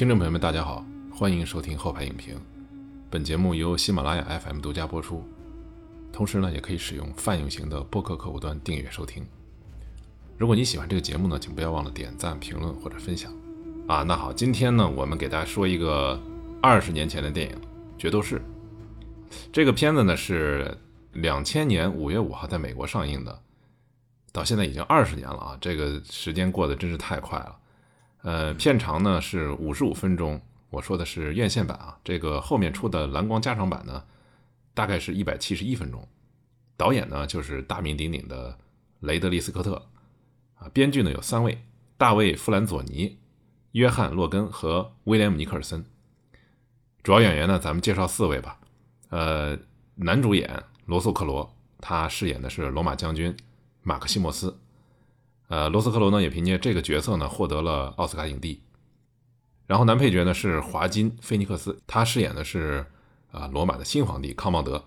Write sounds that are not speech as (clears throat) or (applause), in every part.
听众朋友们，大家好，欢迎收听后排影评。本节目由喜马拉雅 FM 独家播出，同时呢，也可以使用泛用型的播客客户端订阅收听。如果你喜欢这个节目呢，请不要忘了点赞、评论或者分享啊。那好，今天呢，我们给大家说一个二十年前的电影《决斗士》。这个片子呢是两千年五月五号在美国上映的，到现在已经二十年了啊，这个时间过得真是太快了。呃，片长呢是五十五分钟，我说的是院线版啊。这个后面出的蓝光加长版呢，大概是一百七十一分钟。导演呢就是大名鼎鼎的雷德利·斯科特啊。编剧呢有三位：大卫·弗兰佐尼、约翰·洛根和威廉姆·尼克尔森。主要演员呢，咱们介绍四位吧。呃，男主演罗素·克罗，他饰演的是罗马将军马克西莫斯。呃，罗斯克罗呢也凭借这个角色呢获得了奥斯卡影帝。然后男配角呢是华金·菲尼克斯，他饰演的是啊罗马的新皇帝康茂德。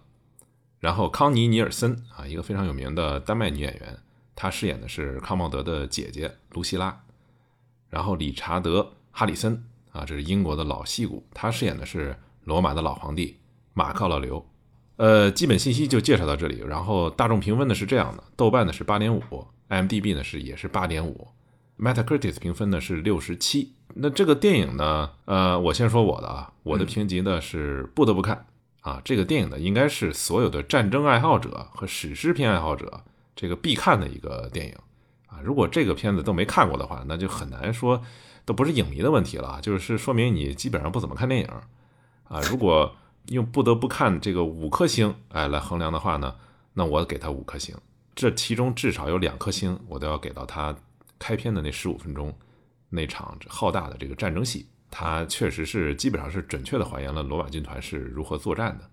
然后康妮·尼尔森啊，一个非常有名的丹麦女演员，她饰演的是康茂德的姐姐卢西拉。然后理查德·哈里森啊，这是英国的老戏骨，他饰演的是罗马的老皇帝马克·老刘。呃，基本信息就介绍到这里。然后大众评分呢是这样的：豆瓣呢是八点五。IMDB 呢是也是八点五，Metacritic 评分呢是六十七。那这个电影呢，呃，我先说我的啊，我的评级呢是不得不看啊。这个电影呢应该是所有的战争爱好者和史诗片爱好者这个必看的一个电影啊。如果这个片子都没看过的话，那就很难说，都不是影迷的问题了，就是说明你基本上不怎么看电影啊。如果用不得不看这个五颗星哎来衡量的话呢，那我给他五颗星。这其中至少有两颗星，我都要给到他开篇的那十五分钟那场浩大的这个战争戏，它确实是基本上是准确的还原了罗马军团是如何作战的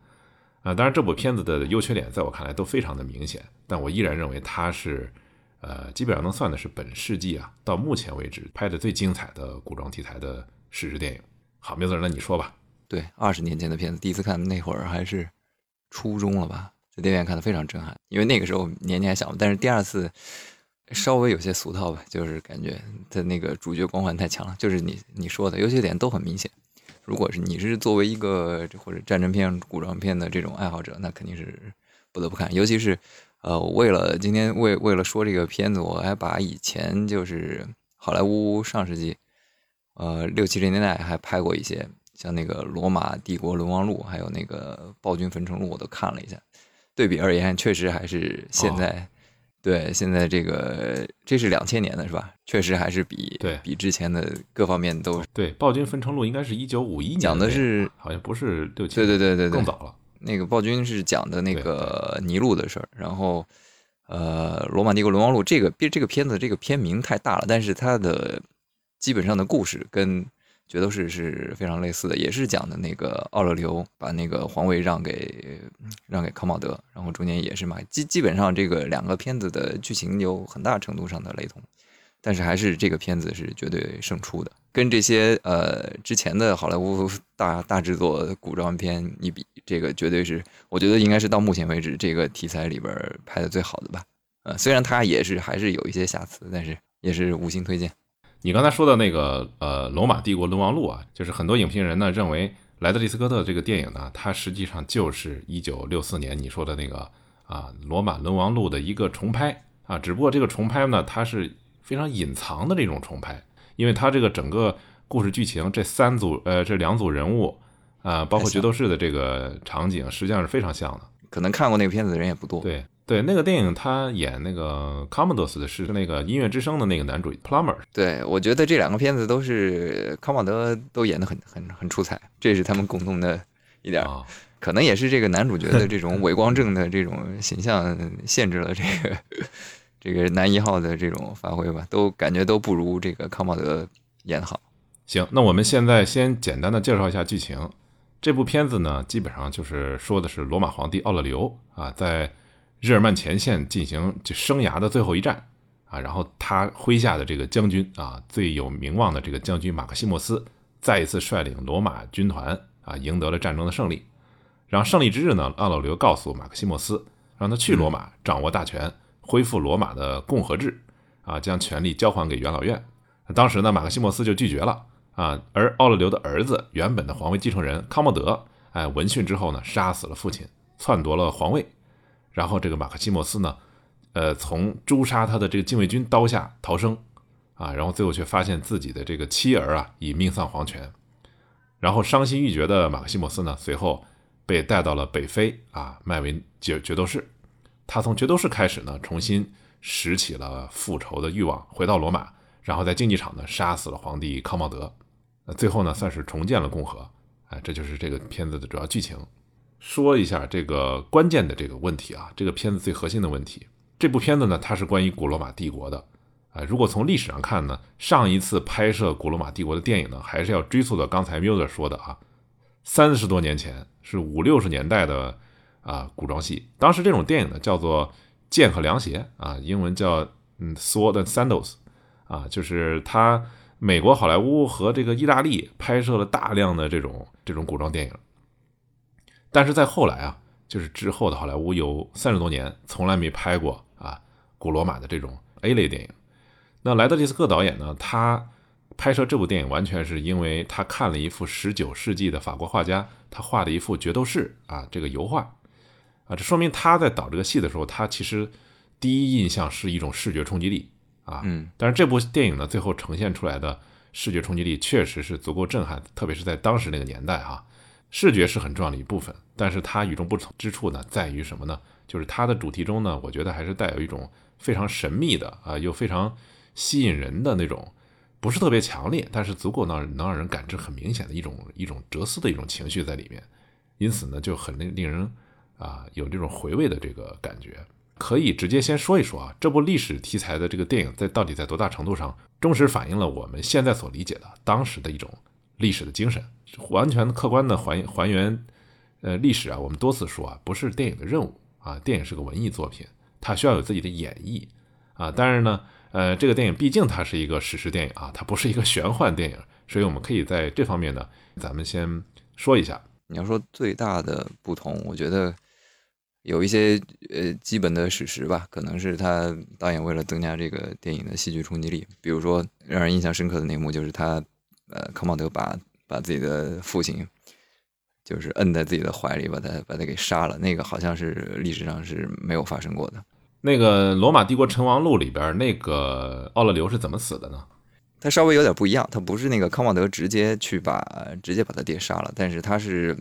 啊。当然，这部片子的优缺点在我看来都非常的明显，但我依然认为它是呃基本上能算的是本世纪啊到目前为止拍的最精彩的古装题材的史诗电影。好，苗子，那你说吧。对，二十年前的片子，第一次看那会儿还是初中了吧。电影院看的非常震撼，因为那个时候年纪还小，但是第二次稍微有些俗套吧，就是感觉他那个主角光环太强了，就是你你说的优缺点都很明显。如果是你是作为一个或者战争片、古装片的这种爱好者，那肯定是不得不看。尤其是呃，为了今天为为了说这个片子，我还把以前就是好莱坞上世纪呃六七十年代还拍过一些，像那个《罗马帝国沦亡录》，还有那个《暴君焚城录》，我都看了一下。对比而言，确实还是现在，对现在这个这是两千年的是吧？确实还是比对比之前的各方面都对。暴君焚城录应该是一九五一年，讲的是好像不是六七，对对对对对，更早了。那个暴君是讲的那个尼禄的事儿，然后呃，罗马帝国沦亡录这个这个片子这个片名太大了，但是它的基本上的故事跟。决斗士是非常类似的，也是讲的那个奥勒留把那个皇位让给让给康茂德，然后中间也是嘛，基基本上这个两个片子的剧情有很大程度上的雷同，但是还是这个片子是绝对胜出的，跟这些呃之前的好莱坞大大制作古装片一比，这个绝对是我觉得应该是到目前为止这个题材里边拍的最好的吧，呃，虽然它也是还是有一些瑕疵，但是也是五星推荐。你刚才说的那个呃，《罗马帝国沦亡录》啊，就是很多影评人呢认为莱德利·斯科特这个电影呢，它实际上就是一九六四年你说的那个啊《罗马沦亡录》的一个重拍啊，只不过这个重拍呢，它是非常隐藏的这种重拍，因为它这个整个故事剧情，这三组呃这两组人物啊，包括决斗士的这个场景，实际上是非常像的。可能看过那个片子的人也不多。对。对那个电影，他演那个 Commodus 的是那个音乐之声的那个男主 Plummer。对，我觉得这两个片子都是康茂德都演的很很很出彩，这是他们共同的一点，可能也是这个男主角的这种伪光正的这种形象限制了这个这个男一号的这种发挥吧，都感觉都不如这个康茂德演好。行，那我们现在先简单的介绍一下剧情。这部片子呢，基本上就是说的是罗马皇帝奥勒留啊，在日耳曼前线进行就生涯的最后一战啊，然后他麾下的这个将军啊，最有名望的这个将军马克西莫斯，再一次率领罗马军团啊，赢得了战争的胜利。然后胜利之日呢，奥勒留告诉马克西莫斯，让他去罗马掌握大权，恢复罗马的共和制啊，将权力交还给元老院。当时呢，马克西莫斯就拒绝了啊，而奥勒留的儿子原本的皇位继承人康莫德，哎，闻讯之后呢，杀死了父亲，篡夺了皇位。然后这个马克西莫斯呢，呃，从诛杀他的这个禁卫军刀下逃生，啊，然后最后却发现自己的这个妻儿啊已命丧黄泉。然后伤心欲绝的马克西莫斯呢，随后被带到了北非啊，卖为决决斗士。他从决斗士开始呢，重新拾起了复仇的欲望，回到罗马，然后在竞技场呢杀死了皇帝康茂德。最后呢，算是重建了共和。哎，这就是这个片子的主要剧情。说一下这个关键的这个问题啊，这个片子最核心的问题。这部片子呢，它是关于古罗马帝国的。啊，如果从历史上看呢，上一次拍摄古罗马帝国的电影呢，还是要追溯到刚才 Muser 说的啊，三十多年前，是五六十年代的啊古装戏。当时这种电影呢，叫做剑和凉鞋啊，英文叫嗯 Sword and Sandals 啊，就是它。美国好莱坞和这个意大利拍摄了大量的这种这种古装电影，但是在后来啊，就是之后的好莱坞有三十多年从来没拍过啊古罗马的这种 A 类电影。那莱德利斯克导演呢，他拍摄这部电影完全是因为他看了一幅十九世纪的法国画家他画的一幅决斗士啊这个油画啊，这说明他在导这个戏的时候，他其实第一印象是一种视觉冲击力。啊，嗯，但是这部电影呢，最后呈现出来的视觉冲击力确实是足够震撼，特别是在当时那个年代哈，视觉是很重要的一部分。但是它与众不同之处呢，在于什么呢？就是它的主题中呢，我觉得还是带有一种非常神秘的啊，又非常吸引人的那种，不是特别强烈，但是足够让能让人感知很明显的一种一种哲思的一种情绪在里面，因此呢，就很令令人啊有这种回味的这个感觉。可以直接先说一说啊，这部历史题材的这个电影在到底在多大程度上忠实反映了我们现在所理解的当时的一种历史的精神，完全客观的还还原呃历史啊。我们多次说啊，不是电影的任务啊，电影是个文艺作品，它需要有自己的演绎啊。但是呢，呃，这个电影毕竟它是一个史诗电影啊，它不是一个玄幻电影，所以我们可以在这方面呢，咱们先说一下。你要说最大的不同，我觉得。有一些呃基本的史实吧，可能是他导演为了增加这个电影的戏剧冲击力，比如说让人印象深刻的那幕，就是他呃康茂德把把自己的父亲就是摁在自己的怀里，把他把他给杀了，那个好像是历史上是没有发生过的。那个《罗马帝国成王录》里边那个奥勒留是怎么死的呢？他稍微有点不一样，他不是那个康茂德直接去把直接把他爹杀了，但是他是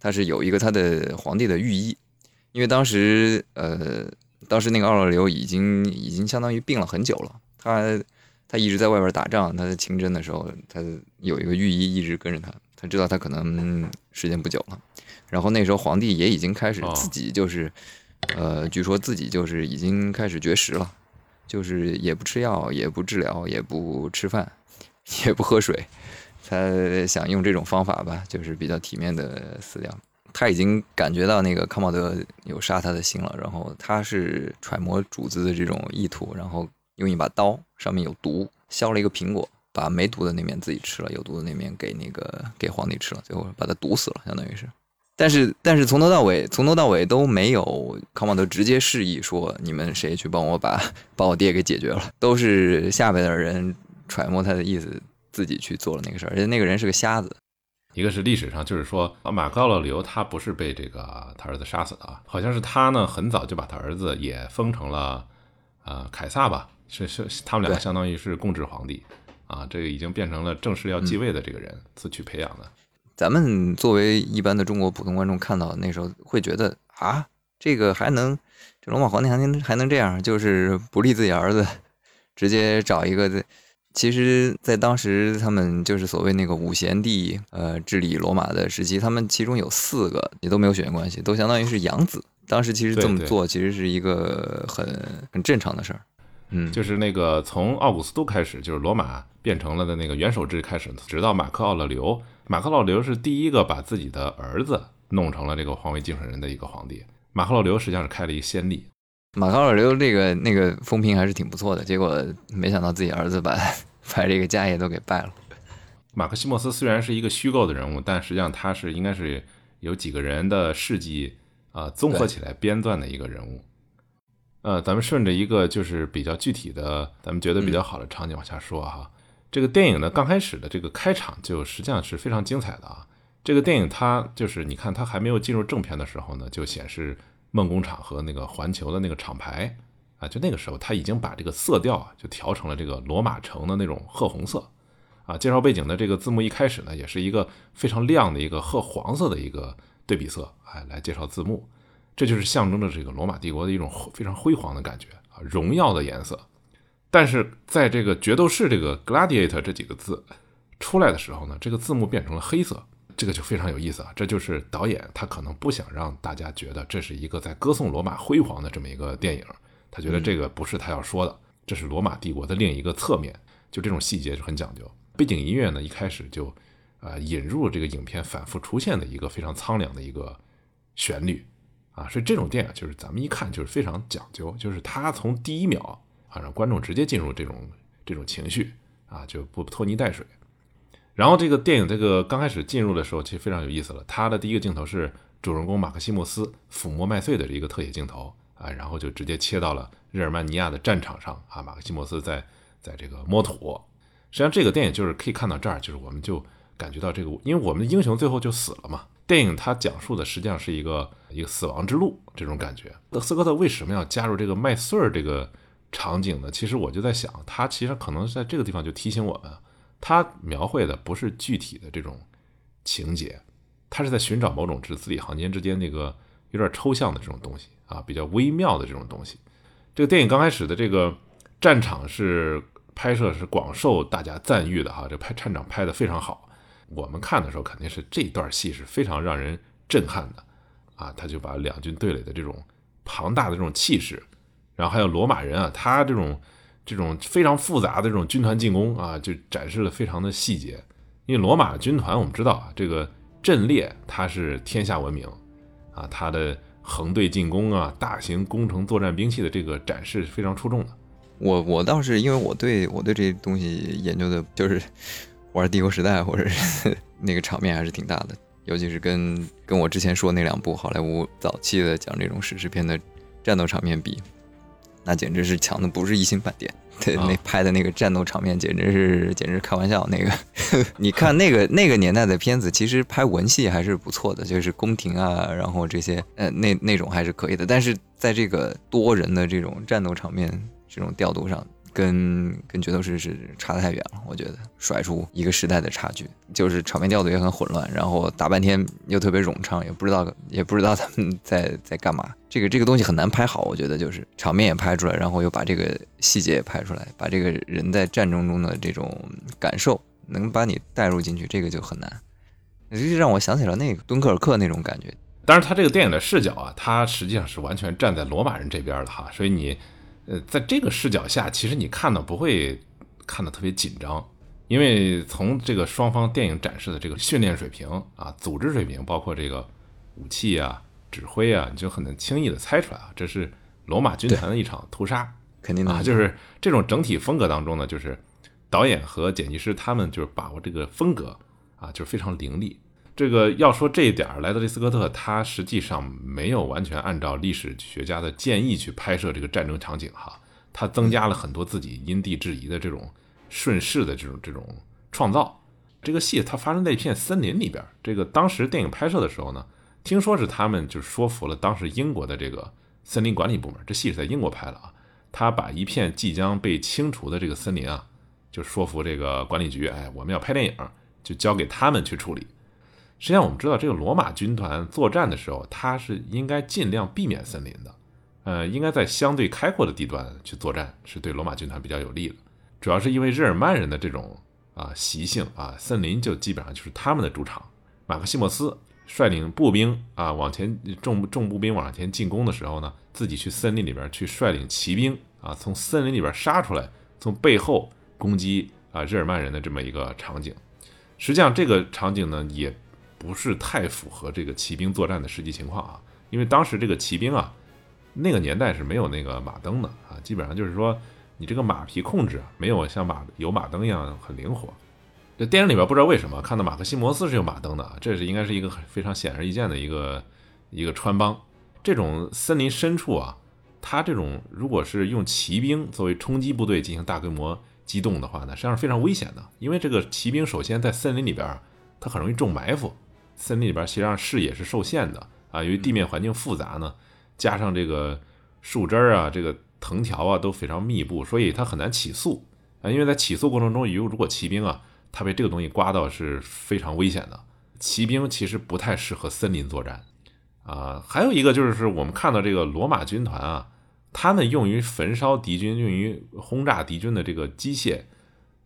他是有一个他的皇帝的御医。因为当时，呃，当时那个奥勒留已经已经相当于病了很久了，他他一直在外边打仗，他在清真的时候，他有一个御医一直跟着他，他知道他可能时间不久了。然后那时候皇帝也已经开始自己就是，呃，据说自己就是已经开始绝食了，就是也不吃药，也不治疗，也不吃饭，(laughs) 也不喝水，他想用这种方法吧，就是比较体面的死掉。他已经感觉到那个康茂德有杀他的心了，然后他是揣摩主子的这种意图，然后用一把刀上面有毒，削了一个苹果，把没毒的那面自己吃了，有毒的那面给那个给皇帝吃了，最后把他毒死了，相当于是。但是但是从头到尾从头到尾都没有康茂德直接示意说你们谁去帮我把把我爹给解决了，都是下边的人揣摩他的意思，自己去做了那个事儿，而且那个人是个瞎子。一个是历史上，就是说马克奥勒留他不是被这个他儿子杀死的啊，好像是他呢很早就把他儿子也封成了呃凯撒吧，是是他们两个相当于是共治皇帝啊，这个已经变成了正式要继位的这个人自去培养的。咱们作为一般的中国普通观众看到那时候会觉得啊，这个还能这罗马皇帝还能还能这样，就是不立自己儿子，直接找一个。其实，在当时，他们就是所谓那个五贤帝，呃，治理罗马的时期，他们其中有四个也都没有血缘关系，都相当于是养子。当时其实这么做，其实是一个很很正常的事儿。嗯，就是那个从奥古斯都开始，就是罗马变成了的那个元首制开始，直到马克奥勒留。马克奥勒留是第一个把自己的儿子弄成了这个皇位继承人的一个皇帝。马克奥勒留实际上是开了一个先例。马克奥勒留那个那个风评还是挺不错的，结果没想到自己儿子把。把这个家业都给败了。马克西莫斯虽然是一个虚构的人物，但实际上他是应该是有几个人的事迹啊综合起来编撰的一个人物。呃，咱们顺着一个就是比较具体的，咱们觉得比较好的场景往下说哈。这个电影呢，刚开始的这个开场就实际上是非常精彩的啊。这个电影它就是你看它还没有进入正片的时候呢，就显示梦工厂和那个环球的那个厂牌啊，就那个时候它已经把这个色调啊就调成了这个罗马城的那种褐红色啊。介绍背景的这个字幕一开始呢，也是一个非常亮的一个褐黄色的一个对比色，哎，来介绍字幕，这就是象征着这个罗马帝国的一种非常辉煌的感觉啊，荣耀的颜色。但是在这个决斗士这个 gladiator 这几个字出来的时候呢，这个字幕变成了黑色，这个就非常有意思啊。这就是导演他可能不想让大家觉得这是一个在歌颂罗马辉煌的这么一个电影，他觉得这个不是他要说的，这是罗马帝国的另一个侧面。就这种细节就很讲究。背景音乐呢，一开始就啊引入这个影片反复出现的一个非常苍凉的一个旋律啊，所以这种电影就是咱们一看就是非常讲究，就是他从第一秒。啊，让观众直接进入这种这种情绪啊，就不拖泥带水。然后这个电影这个刚开始进入的时候，其实非常有意思了。它的第一个镜头是主人公马克西莫斯抚摸麦穗的一个特写镜头啊，然后就直接切到了日耳曼尼亚的战场上啊，马克西莫斯在在这个摸土。实际上这个电影就是可以看到这儿，就是我们就感觉到这个，因为我们的英雄最后就死了嘛。电影它讲述的实际上是一个一个死亡之路这种感觉。斯科特为什么要加入这个麦穗儿这个？场景呢？其实我就在想，他其实可能在这个地方就提醒我们，他描绘的不是具体的这种情节，他是在寻找某种之字里行间之间那个有点抽象的这种东西啊，比较微妙的这种东西。这个电影刚开始的这个战场是拍摄是广受大家赞誉的哈，这拍战场拍的非常好。我们看的时候肯定是这段戏是非常让人震撼的啊，他就把两军对垒的这种庞大的这种气势。然后还有罗马人啊，他这种这种非常复杂的这种军团进攻啊，就展示了非常的细节。因为罗马军团我们知道啊，这个阵列它是天下闻名啊，它的横队进攻啊，大型工程作战兵器的这个展示是非常出众的。我我倒是因为我对我对这东西研究的就是玩帝国时代或者是 (laughs) 那个场面还是挺大的，尤其是跟跟我之前说那两部好莱坞早期的讲这种史诗片的战斗场面比。那简直是强的不是一星半点，对，那拍的那个战斗场面简直是简直开玩笑。那个，(laughs) 你看那个那个年代的片子，其实拍文戏还是不错的，就是宫廷啊，然后这些，呃，那那种还是可以的。但是在这个多人的这种战斗场面这种调度上。跟跟决斗士是差得太远了，我觉得甩出一个时代的差距，就是场面调度也很混乱，然后打半天又特别冗长，也不知道也不知道他们 (laughs) 在在干嘛。这个这个东西很难拍好，我觉得就是场面也拍出来，然后又把这个细节也拍出来，把这个人在战争中的这种感受能把你带入进去，这个就很难。这就让我想起了那个敦刻尔克那种感觉。当然，他这个电影的视角啊，他实际上是完全站在罗马人这边的哈，所以你。呃，在这个视角下，其实你看的不会看的特别紧张，因为从这个双方电影展示的这个训练水平啊、组织水平，包括这个武器啊、指挥啊，你就很能轻易的猜出来啊，这是罗马军团的一场屠杀，肯定的啊。就是这种整体风格当中呢，就是导演和剪辑师他们就是把握这个风格啊，就是非常凌厉。这个要说这一点，莱德利·斯科特他实际上没有完全按照历史学家的建议去拍摄这个战争场景哈，他增加了很多自己因地制宜的这种顺势的这种这种创造。这个戏它发生在一片森林里边，这个当时电影拍摄的时候呢，听说是他们就说服了当时英国的这个森林管理部门，这戏是在英国拍的啊，他把一片即将被清除的这个森林啊，就说服这个管理局，哎，我们要拍电影，就交给他们去处理。实际上，我们知道这个罗马军团作战的时候，他是应该尽量避免森林的，呃，应该在相对开阔的地段去作战，是对罗马军团比较有利的。主要是因为日耳曼人的这种啊习性啊，森林就基本上就是他们的主场。马克西莫斯率领步兵啊往前重重步兵往前进攻的时候呢，自己去森林里边去率领骑兵啊，从森林里边杀出来，从背后攻击啊日耳曼人的这么一个场景。实际上，这个场景呢也。不是太符合这个骑兵作战的实际情况啊，因为当时这个骑兵啊，那个年代是没有那个马灯的啊，基本上就是说你这个马匹控制啊，没有像马有马灯一样很灵活。这电影里边不知道为什么看到马克西摩斯是有马灯的，这是应该是一个很非常显而易见的一个一个穿帮。这种森林深处啊，他这种如果是用骑兵作为冲击部队进行大规模机动的话呢，实际上是非常危险的，因为这个骑兵首先在森林里边儿，它很容易中埋伏，森林里边儿实际上视野是受限的啊，由于地面环境复杂呢，加上这个树枝儿啊、这个藤条啊都非常密布，所以它很难起速啊，因为在起速过程中，如如果骑兵啊，它被这个东西刮到是非常危险的。骑兵其实不太适合森林作战啊，还有一个就是我们看到这个罗马军团啊。他们用于焚烧敌军、用于轰炸敌军的这个机械，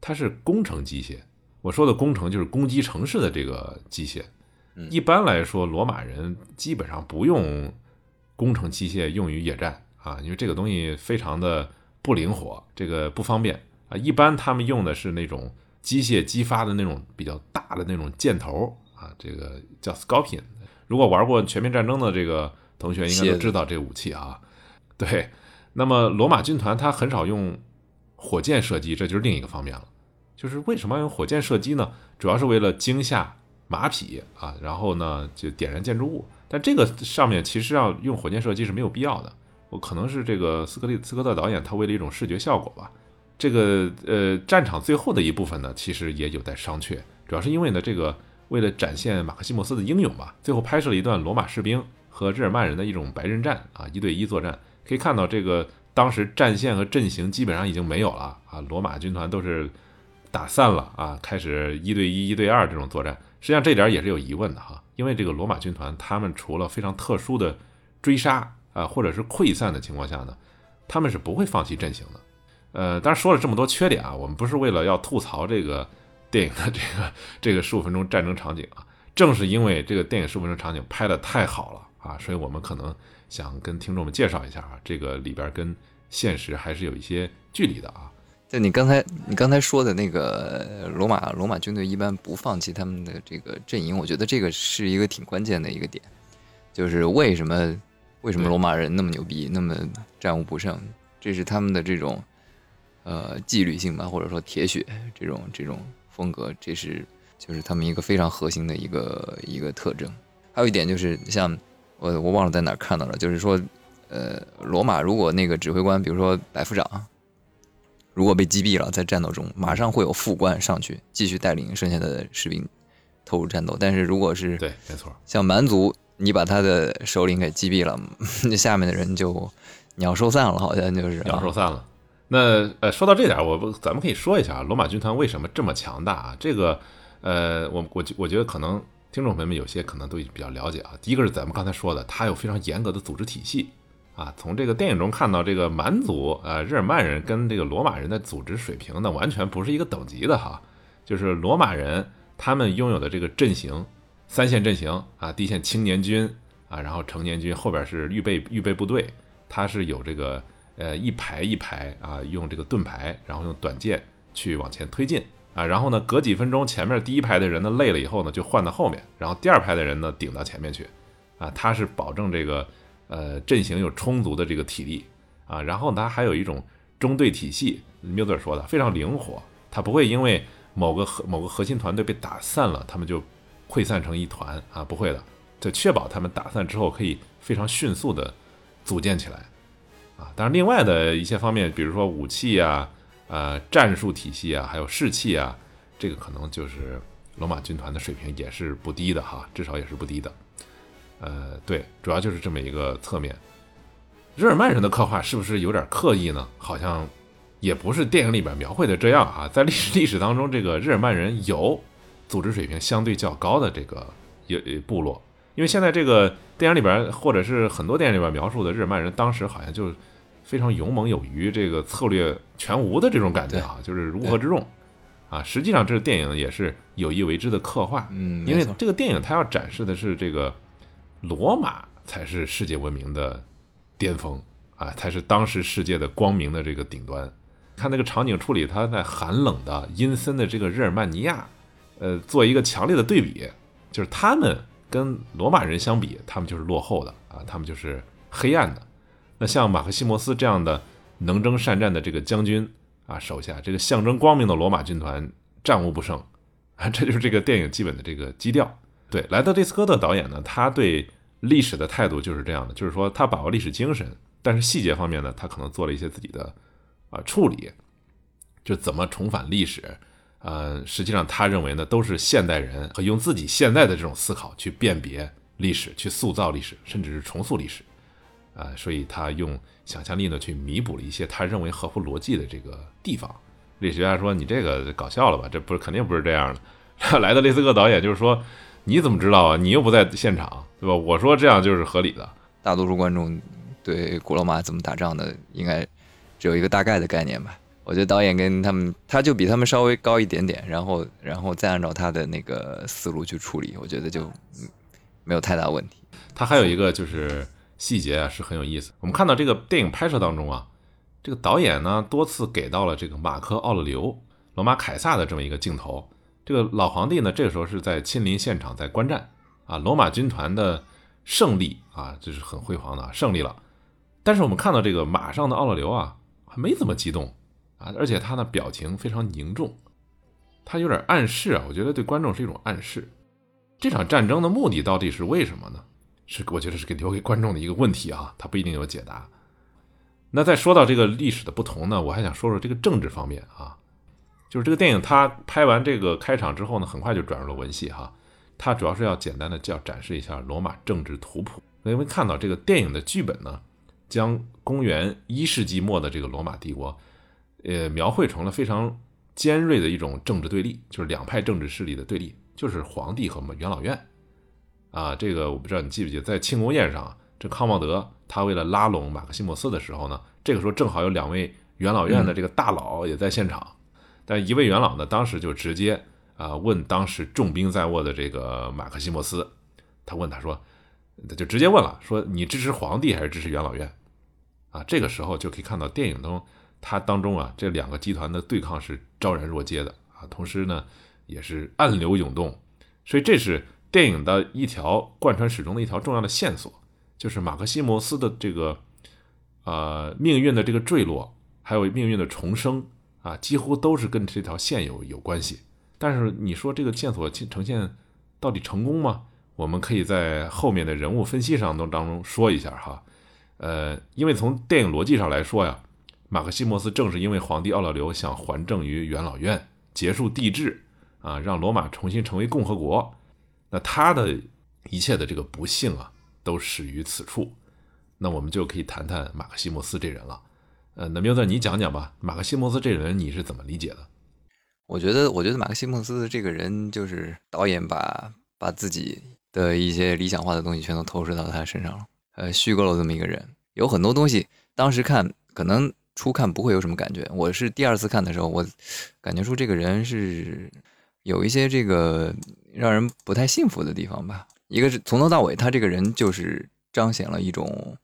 它是工程机械。我说的工程就是攻击城市的这个机械。一般来说，罗马人基本上不用工程机械用于野战啊，因为这个东西非常的不灵活，这个不方便啊。一般他们用的是那种机械激发的那种比较大的那种箭头啊，这个叫 Scorpion。如果玩过全面战争的这个同学，应该都知道这武器啊。对，那么罗马军团它很少用火箭射击，这就是另一个方面了。就是为什么要用火箭射击呢？主要是为了惊吓马匹啊，然后呢就点燃建筑物。但这个上面其实要用火箭射击是没有必要的。我可能是这个斯科利斯科特导演他为了一种视觉效果吧。这个呃战场最后的一部分呢，其实也有待商榷。主要是因为呢这个为了展现马克西莫斯的英勇吧，最后拍摄了一段罗马士兵和日耳曼人的一种白刃战啊，一对一作战。可以看到，这个当时战线和阵型基本上已经没有了啊，罗马军团都是打散了啊，开始一对一、一对二这种作战。实际上这点也是有疑问的哈，因为这个罗马军团他们除了非常特殊的追杀啊，或者是溃散的情况下呢，他们是不会放弃阵型的。呃，当然说了这么多缺点啊，我们不是为了要吐槽这个 (laughs) 电影的这个这个十五分钟战争场景啊，正是因为这个电影十五分钟场景拍的太好了啊，所以我们可能。想跟听众们介绍一下啊，这个里边跟现实还是有一些距离的啊。就你刚才你刚才说的那个罗马罗马军队一般不放弃他们的这个阵营，我觉得这个是一个挺关键的一个点，就是为什么为什么罗马人那么牛逼，那么战无不胜，这是他们的这种呃纪律性吧，或者说铁血这种这种风格，这是就是他们一个非常核心的一个一个特征。还有一点就是像。我我忘了在哪看到了，就是说，呃，罗马如果那个指挥官，比如说百夫长，如果被击毙了，在战斗中，马上会有副官上去继续带领剩下的士兵投入战斗。但是如果是对，没错，像蛮族，你把他的首领给击毙了，那 (laughs) 下面的人就鸟兽散了，好像就是鸟兽散了。那呃，说到这点，我咱们可以说一下罗马军团为什么这么强大啊？这个呃，我我我觉得可能。听众朋友们有些可能都比较了解啊。第一个是咱们刚才说的，它有非常严格的组织体系啊。从这个电影中看到，这个蛮族呃日耳曼人跟这个罗马人的组织水平呢，完全不是一个等级的哈。就是罗马人他们拥有的这个阵型，三线阵型啊，第一线青年军啊，然后成年军，后边是预备预备部队，它是有这个呃一排一排啊，用这个盾牌，然后用短剑去往前推进。啊，然后呢，隔几分钟，前面第一排的人呢累了以后呢，就换到后面，然后第二排的人呢顶到前面去，啊，他是保证这个呃阵型有充足的这个体力啊，然后他还有一种中队体系，缪德尔说的非常灵活，他不会因为某个核某个核心团队被打散了，他们就溃散成一团啊，不会的，就确保他们打散之后可以非常迅速的组建起来啊，当然另外的一些方面，比如说武器啊。呃，战术体系啊，还有士气啊，这个可能就是罗马军团的水平也是不低的哈，至少也是不低的。呃，对，主要就是这么一个侧面。日耳曼人的刻画是不是有点刻意呢？好像也不是电影里边描绘的这样啊。在历史 (laughs) 历史当中，这个日耳曼人有组织水平相对较高的这个有部落，因为现在这个电影里边或者是很多电影里边描述的日耳曼人，当时好像就。非常勇猛有余，这个策略全无的这种感觉啊，就是乌合之众啊。实际上，这个电影也是有意为之的刻画，嗯，因为这个电影它要展示的是这个罗马才是世界文明的巅峰啊，才是当时世界的光明的这个顶端。看那个场景处理，他在寒冷的阴森的这个日耳曼尼亚，呃，做一个强烈的对比，就是他们跟罗马人相比，他们就是落后的啊，他们就是黑暗的。那像马克西莫斯这样的能征善战的这个将军啊，手下这个象征光明的罗马军团战无不胜啊，这就是这个电影基本的这个基调。对，莱德利斯科特导演呢，他对历史的态度就是这样的，就是说他把握历史精神，但是细节方面呢，他可能做了一些自己的啊处理。就怎么重返历史。呃，实际上他认为呢，都是现代人和用自己现在的这种思考去辨别历史，去塑造历史，甚至是重塑历史。啊，所以他用想象力呢去弥补了一些他认为合乎逻辑的这个地方。历史学家说：“你这个搞笑了吧？这不是肯定不是这样的。”来的雷斯克导演就是说：“你怎么知道啊？你又不在现场，对吧？我说这样就是合理的。”大多数观众对古罗马怎么打仗的，应该只有一个大概的概念吧。我觉得导演跟他们，他就比他们稍微高一点点，然后，然后再按照他的那个思路去处理，我觉得就没有太大问题。他还有一个就是细节啊，是很有意思。我们看到这个电影拍摄当中啊，这个导演呢多次给到了这个马克·奥勒留、罗马凯撒的这么一个镜头。这个老皇帝呢，这个时候是在亲临现场，在观战啊，罗马军团的胜利啊，这是很辉煌的胜利了。但是我们看到这个马上的奥勒留啊，还没怎么激动。啊，而且他的表情非常凝重，他有点暗示啊，我觉得对观众是一种暗示。这场战争的目的到底是为什么呢？是我觉得是给留给观众的一个问题啊，他不一定有解答。那再说到这个历史的不同呢，我还想说说这个政治方面啊，就是这个电影它拍完这个开场之后呢，很快就转入了文戏哈，它主要是要简单的叫展示一下罗马政治图谱。因为看到这个电影的剧本呢，将公元一世纪末的这个罗马帝国。呃，描绘成了非常尖锐的一种政治对立，就是两派政治势力的对立，就是皇帝和元老院。啊，这个我不知道你记不记得，在庆功宴上，这康茂德他为了拉拢马克西莫斯的时候呢，这个时候正好有两位元老院的这个大佬也在现场，但一位元老呢，当时就直接啊问当时重兵在握的这个马克西莫斯，他问他说，他就直接问了，说你支持皇帝还是支持元老院？啊，这个时候就可以看到电影中。他当中啊，这两个集团的对抗是昭然若揭的啊，同时呢，也是暗流涌动，所以这是电影的一条贯穿始终的一条重要的线索，就是马克西莫斯的这个呃命运的这个坠落，还有命运的重生啊，几乎都是跟这条线有有关系。但是你说这个线索呈现到底成功吗？我们可以在后面的人物分析上都当中说一下哈，呃，因为从电影逻辑上来说呀。马克西莫斯正是因为皇帝奥勒留想还政于元老院，结束帝制，啊，让罗马重新成为共和国，那他的一切的这个不幸啊，都始于此处。那我们就可以谈谈马克西莫斯这人了。呃，那缪子，你讲讲吧，马克西莫斯这人你是怎么理解的？我觉得，我觉得马克西莫斯这个人就是导演把把自己的一些理想化的东西全都投射到他身上了，呃，虚构了这么一个人。有很多东西，当时看可能。初看不会有什么感觉，我是第二次看的时候，我感觉出这个人是有一些这个让人不太幸福的地方吧。一个是从头到尾，他这个人就是彰显了一种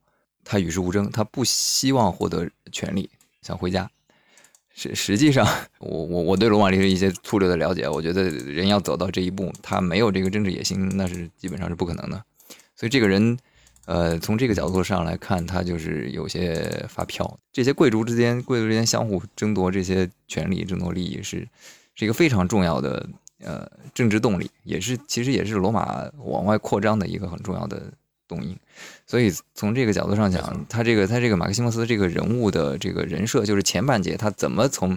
他与世无争，他不希望获得权利，想回家。实实际上，我我我对罗马历史一些粗略的了解，我觉得人要走到这一步，他没有这个政治野心，那是基本上是不可能的。所以这个人。呃，从这个角度上来看，他就是有些发飘。这些贵族之间，贵族之间相互争夺这些权利、争夺利益，是是一个非常重要的呃政治动力，也是其实也是罗马往外扩张的一个很重要的动因。所以从这个角度上讲，他这个他这个马克西莫斯这个人物的这个人设，就是前半节他怎么从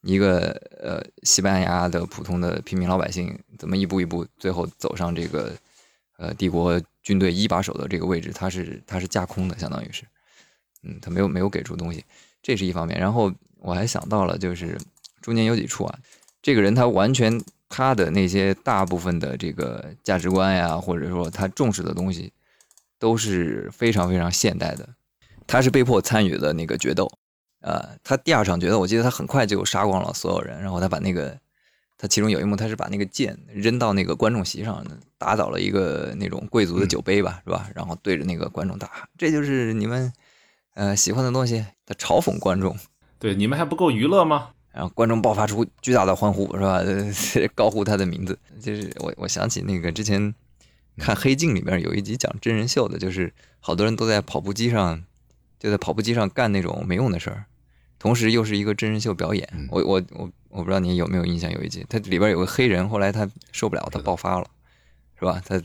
一个呃西班牙的普通的平民老百姓，怎么一步一步最后走上这个呃帝国。军队一把手的这个位置，他是他是架空的，相当于是，嗯，他没有没有给出东西，这是一方面。然后我还想到了，就是中间有几处啊，这个人他完全他的那些大部分的这个价值观呀，或者说他重视的东西，都是非常非常现代的。他是被迫参与了那个决斗，呃，他第二场决斗，我记得他很快就杀光了所有人，然后他把那个。他其中有一幕，他是把那个剑扔到那个观众席上，打倒了一个那种贵族的酒杯吧，是吧？然后对着那个观众大喊：“这就是你们，呃，喜欢的东西。”他嘲讽观众：“对，你们还不够娱乐吗？”然后观众爆发出巨大的欢呼，是吧？(laughs) 高呼他的名字。就是我，我想起那个之前看《黑镜》里边有一集讲真人秀的，就是好多人都在跑步机上，就在跑步机上干那种没用的事儿。同时又是一个真人秀表演，我我我我不知道你有没有印象，有一集，它里边有个黑人，后来他受不了，他爆发了，是吧？他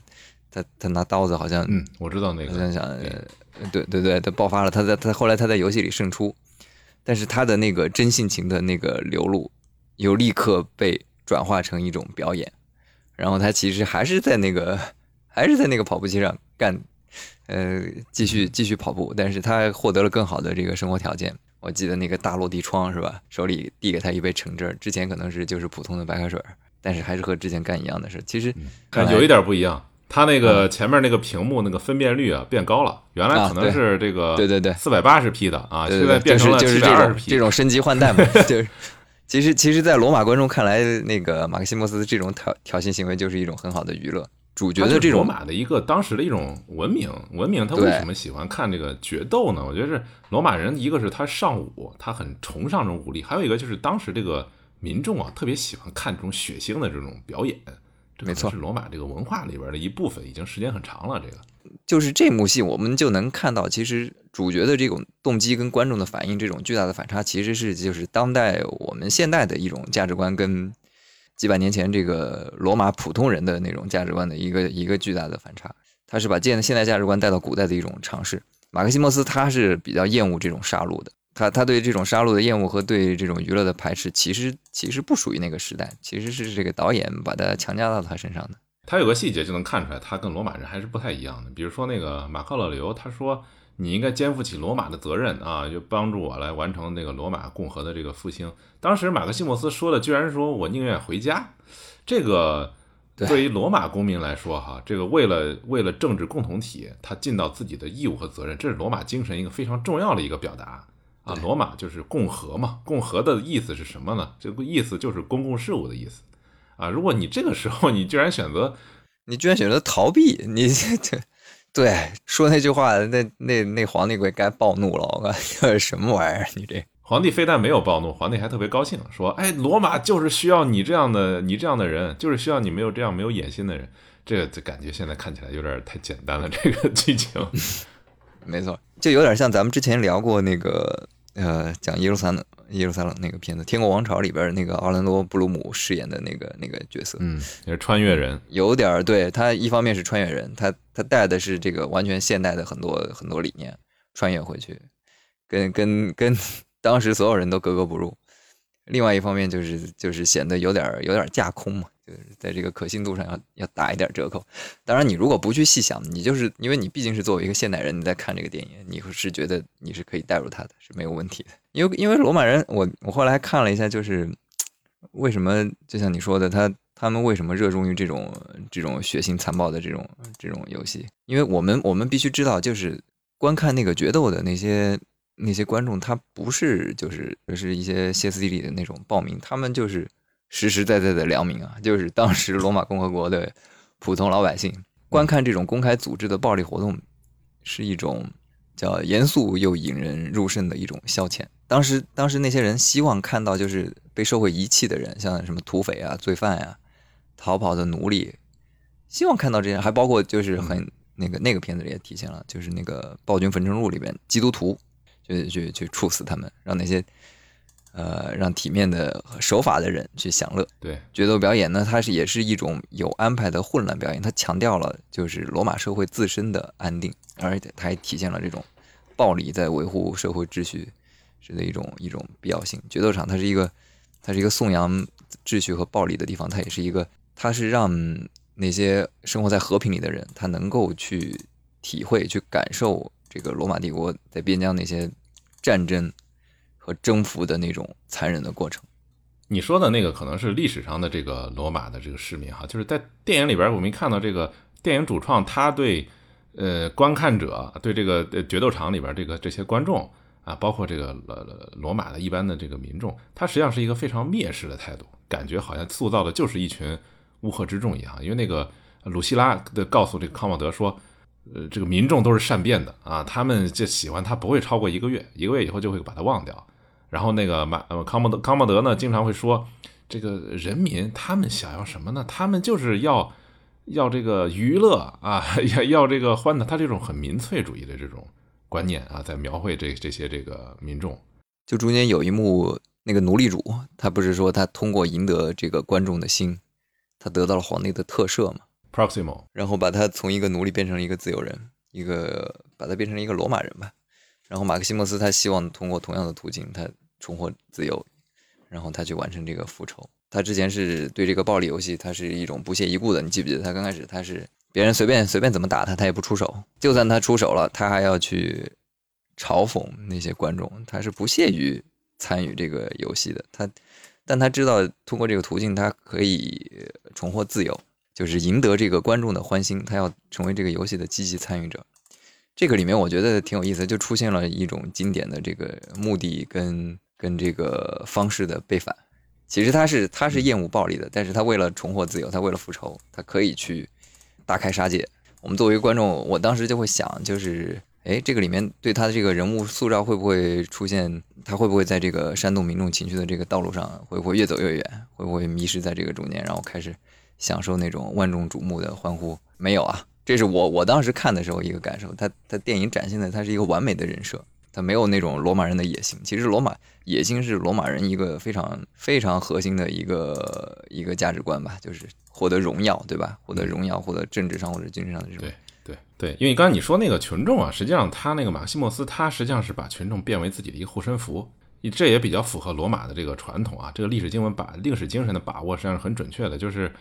他他拿刀子，好像嗯，我知道那个，好像想，对对对，他爆发了，他在他后来他在游戏里胜出，但是他的那个真性情的那个流露，又立刻被转化成一种表演。然后他其实还是在那个，还是在那个跑步机上干，呃，继续继续跑步，但是他获得了更好的这个生活条件。我记得那个大落地窗是吧？手里递给他一杯橙汁儿，之前可能是就是普通的白开水，但是还是和之前干一样的事。其实有一点不一样。他那个前面那个屏幕那个分辨率啊变高了，原来可能是这个对对对四百八十 P 的啊，现在变成了七百二十 P，这种升级换代嘛。(laughs) 就是其实其实，在罗马观众看来，那个马克西莫斯这种挑挑衅行为就是一种很好的娱乐。主角的这种罗马的一个当时的一种文明文明，他为什么喜欢看这个决斗呢？我觉得是罗马人，一个是他尚武，他很崇尚这种武力，还有一个就是当时这个民众啊特别喜欢看这种血腥的这种表演。没错，是罗马这个文化里边的一部分，已经时间很长了。这个就是这幕戏，我们就能看到，其实主角的这种动机跟观众的反应这种巨大的反差，其实是就是当代我们现代的一种价值观跟几百年前这个罗马普通人的那种价值观的一个一个巨大的反差。他是把现现代价值观带到古代的一种尝试。马克西莫斯他是比较厌恶这种杀戮的。他他对这种杀戮的厌恶和对这种娱乐的排斥，其实其实不属于那个时代，其实是这个导演把它强加到他身上的。他有个细节就能看出来，他跟罗马人还是不太一样的。比如说那个马克勒留，他说你应该肩负起罗马的责任啊，就帮助我来完成那个罗马共和的这个复兴。当时马克西莫斯说的居然说我宁愿回家。这个对于罗马公民来说，哈，这个为了为了政治共同体，他尽到自己的义务和责任，这是罗马精神一个非常重要的一个表达。啊，罗马就是共和嘛，共和的意思是什么呢？这个意思就是公共事务的意思。啊，如果你这个时候你居然选择，你居然选择逃避，你这 (laughs) 对说那句话，那那那皇帝该该暴怒了。我感觉什么玩意儿？你这皇帝非但没有暴怒，皇帝还特别高兴，说：“哎，罗马就是需要你这样的，你这样的人，就是需要你没有这样没有野心的人。”这这感觉现在看起来有点太简单了，这个剧情。(laughs) 没错，就有点像咱们之前聊过那个。呃，讲耶路撒冷，耶路撒冷那个片子《天国王朝》里边那个奥兰多·布鲁姆饰演的那个那个角色，嗯，也是穿越人，有点儿对他一方面是穿越人，他他带的是这个完全现代的很多很多理念，穿越回去，跟跟跟 (laughs) 当时所有人都格格不入。另外一方面就是就是显得有点有点架空嘛。就是在这个可信度上要要打一点折扣。当然，你如果不去细想，你就是因为你毕竟是作为一个现代人，你在看这个电影，你是觉得你是可以带入他的，是没有问题的。因为因为罗马人，我我后来看了一下，就是为什么就像你说的，他他们为什么热衷于这种这种血腥残暴的这种这种游戏？因为我们我们必须知道，就是观看那个决斗的那些那些观众，他不是就是就是一些歇斯底里的那种暴民，他们就是。实实在在的良民啊，就是当时罗马共和国的普通老百姓，观看这种公开组织的暴力活动，是一种叫严肃又引人入胜的一种消遣。当时，当时那些人希望看到就是被社会遗弃的人，像什么土匪啊、罪犯呀、逃跑的奴隶，希望看到这些，还包括就是很那个那个片子里也体现了，就是那个《暴君焚城录》里边基督徒，就去去处死他们，让那些。呃，让体面的、守法的人去享乐。对，决斗表演呢，它是也是一种有安排的混乱表演。它强调了就是罗马社会自身的安定，而且它还体现了这种暴力在维护社会秩序时的一种一种必要性。决斗场它是一个，它是一个颂扬秩序和暴力的地方，它也是一个，它是让那些生活在和平里的人，他能够去体会、去感受这个罗马帝国在边疆那些战争。和征服的那种残忍的过程，你说的那个可能是历史上的这个罗马的这个市民哈，就是在电影里边我们看到这个电影主创他对呃观看者对这个决斗场里边这个这些观众啊，包括这个罗罗马的一般的这个民众，他实际上是一个非常蔑视的态度，感觉好像塑造的就是一群乌合之众一样。因为那个鲁西拉的告诉这个康茂德说，呃，这个民众都是善变的啊，他们就喜欢他不会超过一个月，一个月以后就会把他忘掉。然后那个马呃康莫德康莫德呢，经常会说，这个人民他们想要什么呢？他们就是要要这个娱乐啊，(laughs) 要要这个欢乐。他这种很民粹主义的这种观念啊，在描绘这这些这个民众。就中间有一幕，那个奴隶主他不是说他通过赢得这个观众的心，他得到了皇帝的特赦嘛？Proximo，然后把他从一个奴隶变成了一个自由人，一个把他变成了一个罗马人吧。然后马克西莫斯他希望通过同样的途径，他重获自由，然后他去完成这个复仇。他之前是对这个暴力游戏，他是一种不屑一顾的。你记不记得他刚开始他是别人随便随便怎么打他，他也不出手。就算他出手了，他还要去嘲讽那些观众，他是不屑于参与这个游戏的。他，但他知道通过这个途径，他可以重获自由，就是赢得这个观众的欢心。他要成为这个游戏的积极参与者。这个里面我觉得挺有意思，就出现了一种经典的这个目的跟跟这个方式的背反。其实他是他是厌恶暴力的，但是他为了重获自由，他为了复仇，他可以去大开杀戒。我们作为观众，我当时就会想，就是哎，这个里面对他的这个人物塑造会不会出现？他会不会在这个煽动民众情绪的这个道路上，会不会越走越远？会不会迷失在这个中间，然后开始享受那种万众瞩目的欢呼？没有啊。这是我我当时看的时候一个感受，他他电影展现的他是一个完美的人设，他没有那种罗马人的野心。其实罗马野心是罗马人一个非常非常核心的一个一个价值观吧，就是获得荣耀，对吧？获得荣耀，获得政治上或者精神上的这种。对对对，因为刚才你说那个群众啊，实际上他那个马克西莫斯，他实际上是把群众变为自己的一个护身符，这也比较符合罗马的这个传统啊。这个历史经文把历史精神的把握实际上是很准确的，就是。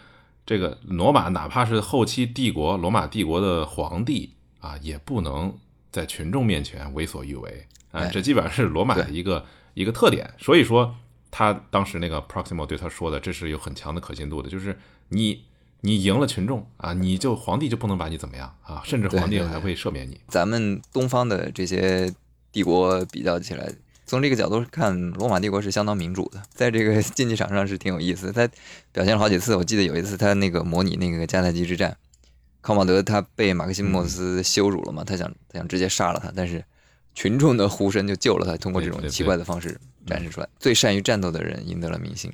这个罗马哪怕是后期帝国罗马帝国的皇帝啊，也不能在群众面前为所欲为啊，这基本上是罗马的一个一个特点。所以说，他当时那个 Proximo 对他说的，这是有很强的可信度的，就是你你赢了群众啊，你就皇帝就不能把你怎么样啊，甚至皇帝还会赦免你。咱们东方的这些帝国比较起来。从这个角度看，罗马帝国是相当民主的，在这个 (laughs) 竞技场上是挺有意思。他表现了好几次，我记得有一次他那个模拟那个迦太基之战，康茂德他被马克西莫斯羞辱了嘛，他想他想直接杀了他，但是群众的呼声就救了他，通过这种奇怪的方式展示出来。最善于战斗的人赢得了民心，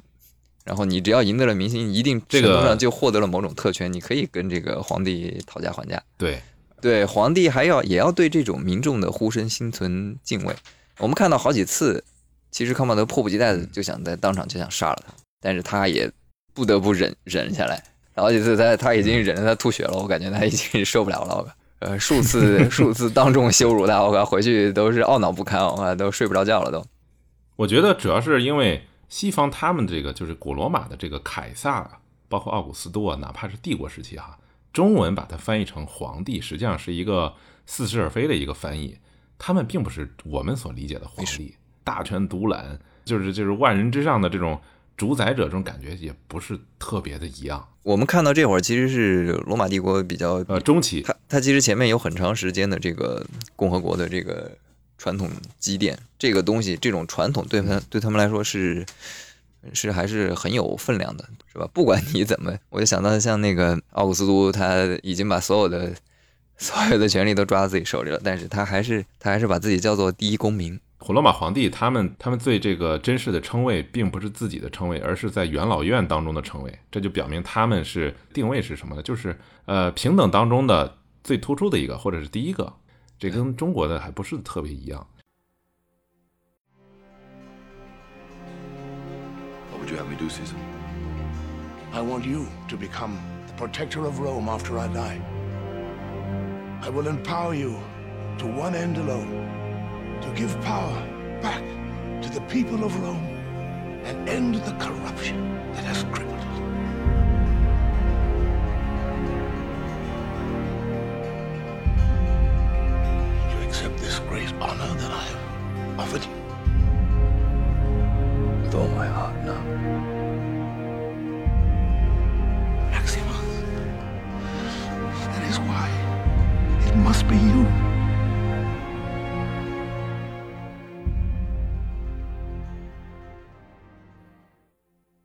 然后你只要赢得了民心，一定程度上就获得了某种特权，你可以跟这个皇帝讨价还价。对对，皇帝还要也要对这种民众的呼声心存敬畏。我们看到好几次，其实康茂德迫不及待的就想在当场就想杀了他，但是他也不得不忍忍下来。好几次他他已经忍着他吐血了，我感觉他已经受不了了。我，呃，数次 (laughs) 数次当众羞辱他，我靠，回去都是懊恼不堪，我靠，都睡不着觉了都。我觉得主要是因为西方他们这个就是古罗马的这个凯撒，包括奥古斯都啊，哪怕是帝国时期哈，中文把它翻译成皇帝，实际上是一个似是而非的一个翻译。他们并不是我们所理解的皇帝，大权独揽，就是就是万人之上的这种主宰者，这种感觉也不是特别的一样。我们看到这会儿其实是罗马帝国比较呃中期，它它其实前面有很长时间的这个共和国的这个传统积淀，这个东西这种传统对他对他们来说是是还是很有分量的，是吧？不管你怎么，我就想到像那个奥古斯都，他已经把所有的。所有的权利都抓到自己手里了，但是他还是他还是把自己叫做第一公民。古罗马皇帝他们他们最这个真实的称谓，并不是自己的称谓，而是在元老院当中的称谓。这就表明他们是定位是什么呢？就是呃平等当中的最突出的一个，或者是第一个。这跟中国的还不是特别一样。What would you have me do, Caesar? I want you to become the protector of Rome after I die. I will empower you to one end alone, to give power back to the people of Rome and end the corruption that has crippled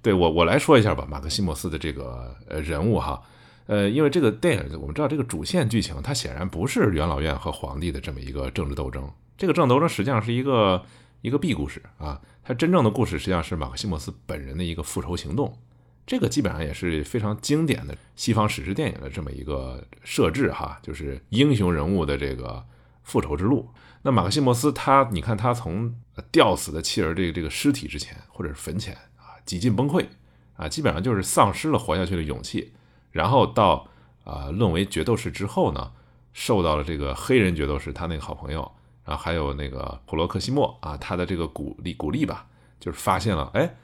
对我，我来说一下吧，马克西莫斯的这个呃人物哈，呃，因为这个电影我们知道这个主线剧情，它显然不是元老院和皇帝的这么一个政治斗争，这个政治斗争实际上是一个一个 B 故事啊，它真正的故事实际上是马克西莫斯本人的一个复仇行动。这个基本上也是非常经典的西方史诗电影的这么一个设置哈，就是英雄人物的这个复仇之路。那马克西莫斯他，你看他从吊死的妻儿这个这个尸体之前，或者是坟前，几近崩溃啊，基本上就是丧失了活下去的勇气。然后到啊沦为决斗士之后呢，受到了这个黑人决斗士他那个好朋友然后还有那个普罗克西莫啊，他的这个鼓励鼓励吧，就是发现了，哎，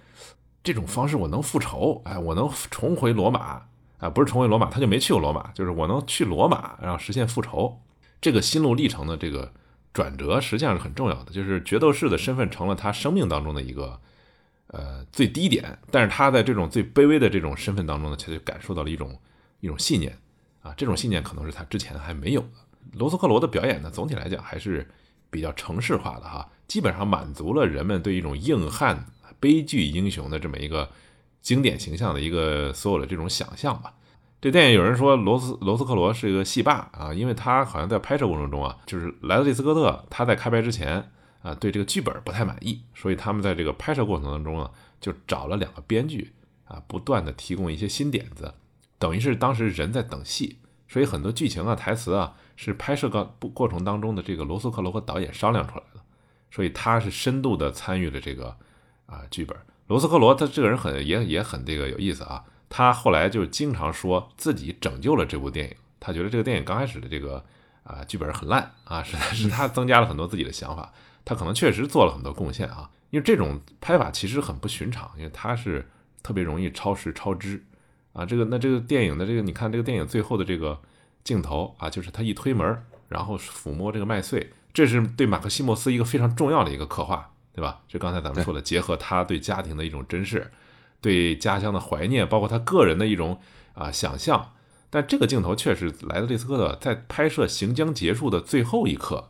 这种方式我能复仇，哎，我能重回罗马，啊，不是重回罗马，他就没去过罗马，就是我能去罗马，然后实现复仇。这个心路历程的这个转折实际上是很重要的，就是决斗士的身份成了他生命当中的一个呃最低点，但是他在这种最卑微的这种身份当中呢，他就感受到了一种一种信念啊，这种信念可能是他之前还没有的。罗斯克罗的表演呢，总体来讲还是比较程式化的哈，基本上满足了人们对一种硬汉、悲剧英雄的这么一个经典形象的一个所有的这种想象吧。这电影有人说罗斯罗斯克罗是一个戏霸啊，因为他好像在拍摄过程中啊，就是莱德利斯科特他在开拍之前啊，对这个剧本不太满意，所以他们在这个拍摄过程当中啊，就找了两个编剧啊，不断的提供一些新点子，等于是当时人在等戏，所以很多剧情啊、台词啊是拍摄过过程当中的这个罗斯克罗和导演商量出来的，所以他是深度的参与了这个啊剧本。罗斯克罗他这个人很也也很这个有意思啊。他后来就经常说自己拯救了这部电影。他觉得这个电影刚开始的这个啊剧本很烂啊，是是他增加了很多自己的想法。他可能确实做了很多贡献啊，因为这种拍法其实很不寻常，因为他是特别容易超时超支啊。这个那这个电影的这个，你看这个电影最后的这个镜头啊，就是他一推门，然后抚摸这个麦穗，这是对马克西莫斯一个非常重要的一个刻画，对吧？就刚才咱们说的，结合他对家庭的一种珍视。对家乡的怀念，包括他个人的一种啊想象，但这个镜头确实莱德利斯科特在拍摄行将结束的最后一刻，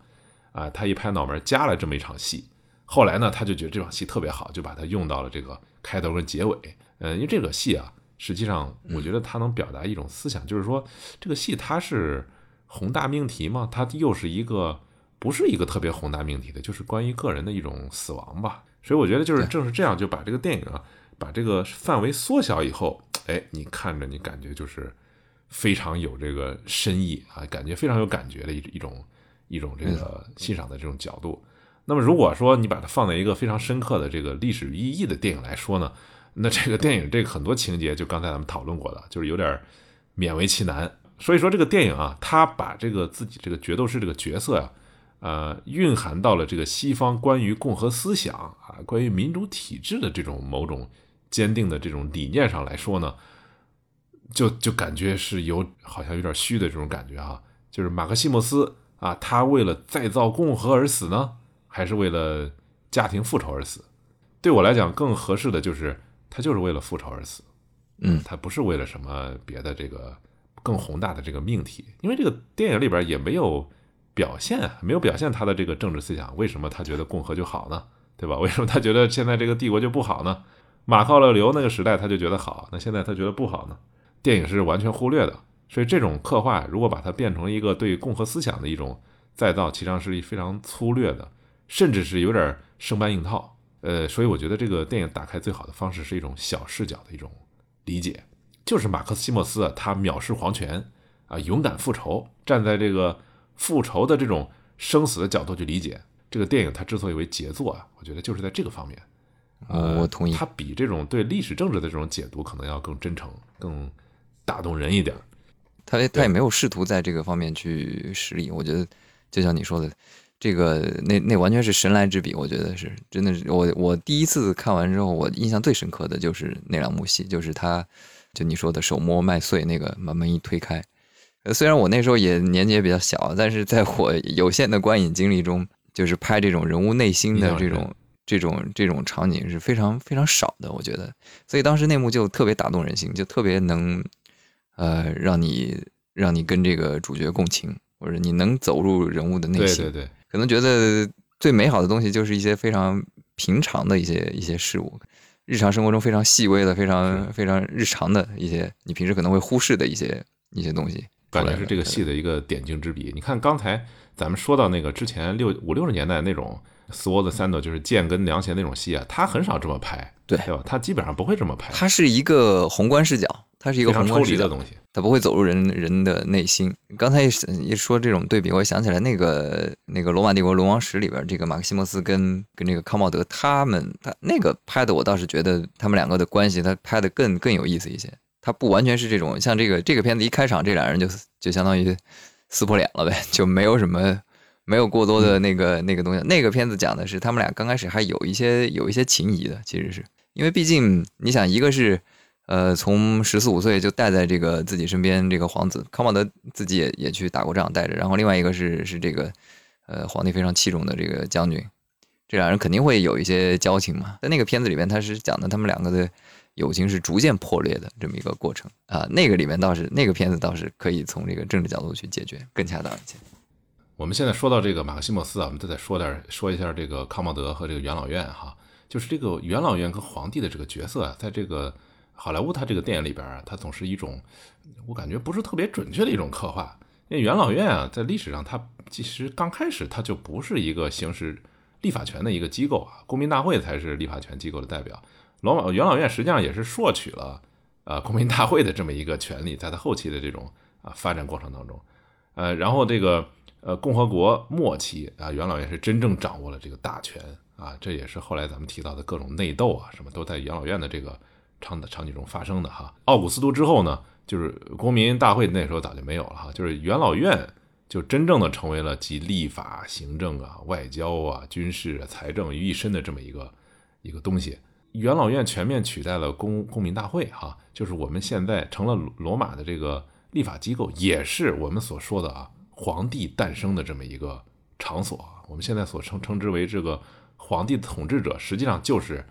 啊，他一拍脑门加了这么一场戏。后来呢，他就觉得这场戏特别好，就把它用到了这个开头跟结尾。嗯，因为这个戏啊，实际上我觉得它能表达一种思想，就是说这个戏它是宏大命题嘛，它又是一个不是一个特别宏大命题的，就是关于个人的一种死亡吧。所以我觉得就是正是这样，就把这个电影啊。把这个范围缩小以后，哎，你看着你感觉就是非常有这个深意啊，感觉非常有感觉的一一种一种这个欣赏的这种角度。那么如果说你把它放在一个非常深刻的这个历史意义的电影来说呢，那这个电影这个很多情节就刚才咱们讨论过的，就是有点勉为其难。所以说这个电影啊，它把这个自己这个角斗士这个角色呀，呃，蕴含到了这个西方关于共和思想啊，关于民主体制的这种某种。坚定的这种理念上来说呢，就就感觉是有好像有点虚的这种感觉啊。就是马克西莫斯啊，他为了再造共和而死呢，还是为了家庭复仇而死？对我来讲，更合适的就是他就是为了复仇而死。嗯，他不是为了什么别的这个更宏大的这个命题，因为这个电影里边也没有表现，没有表现他的这个政治思想。为什么他觉得共和就好呢？对吧？为什么他觉得现在这个帝国就不好呢？马克奥勒留那个时代他就觉得好，那现在他觉得不好呢？电影是完全忽略的，所以这种刻画如果把它变成一个对共和思想的一种再造，其实际上是非常粗略的，甚至是有点生搬硬套。呃，所以我觉得这个电影打开最好的方式是一种小视角的一种理解，就是马克西莫斯啊他藐视皇权啊，勇敢复仇，站在这个复仇的这种生死的角度去理解这个电影，它之所以为杰作啊，我觉得就是在这个方面。呃，我同意。他比这种对历史政治的这种解读可能要更真诚、更打动人一点。他他也没有试图在这个方面去实力。我觉得，就像你说的，这个那那完全是神来之笔。我觉得是真的是我我第一次看完之后，我印象最深刻的就是那两幕戏，就是他就你说的手摸麦穗那个把门一推开。呃，虽然我那时候也年纪也比较小，但是在我有限的观影经历中，就是拍这种人物内心的这种。这种这种场景是非常非常少的，我觉得，所以当时那幕就特别打动人心，就特别能，呃，让你让你跟这个主角共情，或者你能走入人物的内心。对对对，可能觉得最美好的东西就是一些非常平常的一些一些事物，日常生活中非常细微的、非常非常日常的一些，你平时可能会忽视的一些一些东西，感觉是这个戏的一个点睛之笔。你看刚才咱们说到那个之前六五六十年代那种。Sword Sandal 就是剑跟凉鞋那种戏啊，他很少这么拍，对对吧？他基本上不会这么拍。他是一个宏观视角，它是一个宏观视角的东西，它不会走入人人的内心。刚才一一说这种对比，我想起来那个那个《罗马帝国龙王史》里边，这个马克西莫斯跟跟这个康茂德他们，他那个拍的，我倒是觉得他们两个的关系，他拍的更更有意思一些。他不完全是这种，像这个这个片子一开场，这俩人就就相当于撕破脸了呗，就没有什么。没有过多的那个那个东西。那个片子讲的是他们俩刚开始还有一些有一些情谊的，其实是因为毕竟你想，一个是呃从十四五岁就带在这个自己身边这个皇子康茂德自己也也去打过仗带着，然后另外一个是是这个呃皇帝非常器重的这个将军，这两人肯定会有一些交情嘛。在那个片子里边，他是讲的他们两个的。友情是逐渐破裂的这么一个过程啊，那个里面倒是那个片子倒是可以从这个政治角度去解决，更恰当一些。我们现在说到这个马克西莫斯啊，我们再再说点说一下这个康茂德和这个元老院哈，就是这个元老院跟皇帝的这个角色啊，在这个好莱坞他这个电影里边啊，它总是一种我感觉不是特别准确的一种刻画。因为元老院啊，在历史上它其实刚开始它就不是一个行使立法权的一个机构啊，公民大会才是立法权机构的代表。罗马元老院实际上也是获取了，呃，公民大会的这么一个权利，在它后期的这种啊发展过程当中，呃，然后这个呃共和国末期啊，元老院是真正掌握了这个大权啊，这也是后来咱们提到的各种内斗啊，什么都在元老院的这个场的场景中发生的哈。奥古斯都之后呢，就是公民大会那时候早就没有了哈，就是元老院就真正的成为了集立法、行政啊、外交啊、军事、财政于一身的这么一个一个东西。元老院全面取代了公公民大会，哈，就是我们现在成了罗马的这个立法机构，也是我们所说的啊，皇帝诞生的这么一个场所。我们现在所称称之为这个皇帝的统治者，实际上就是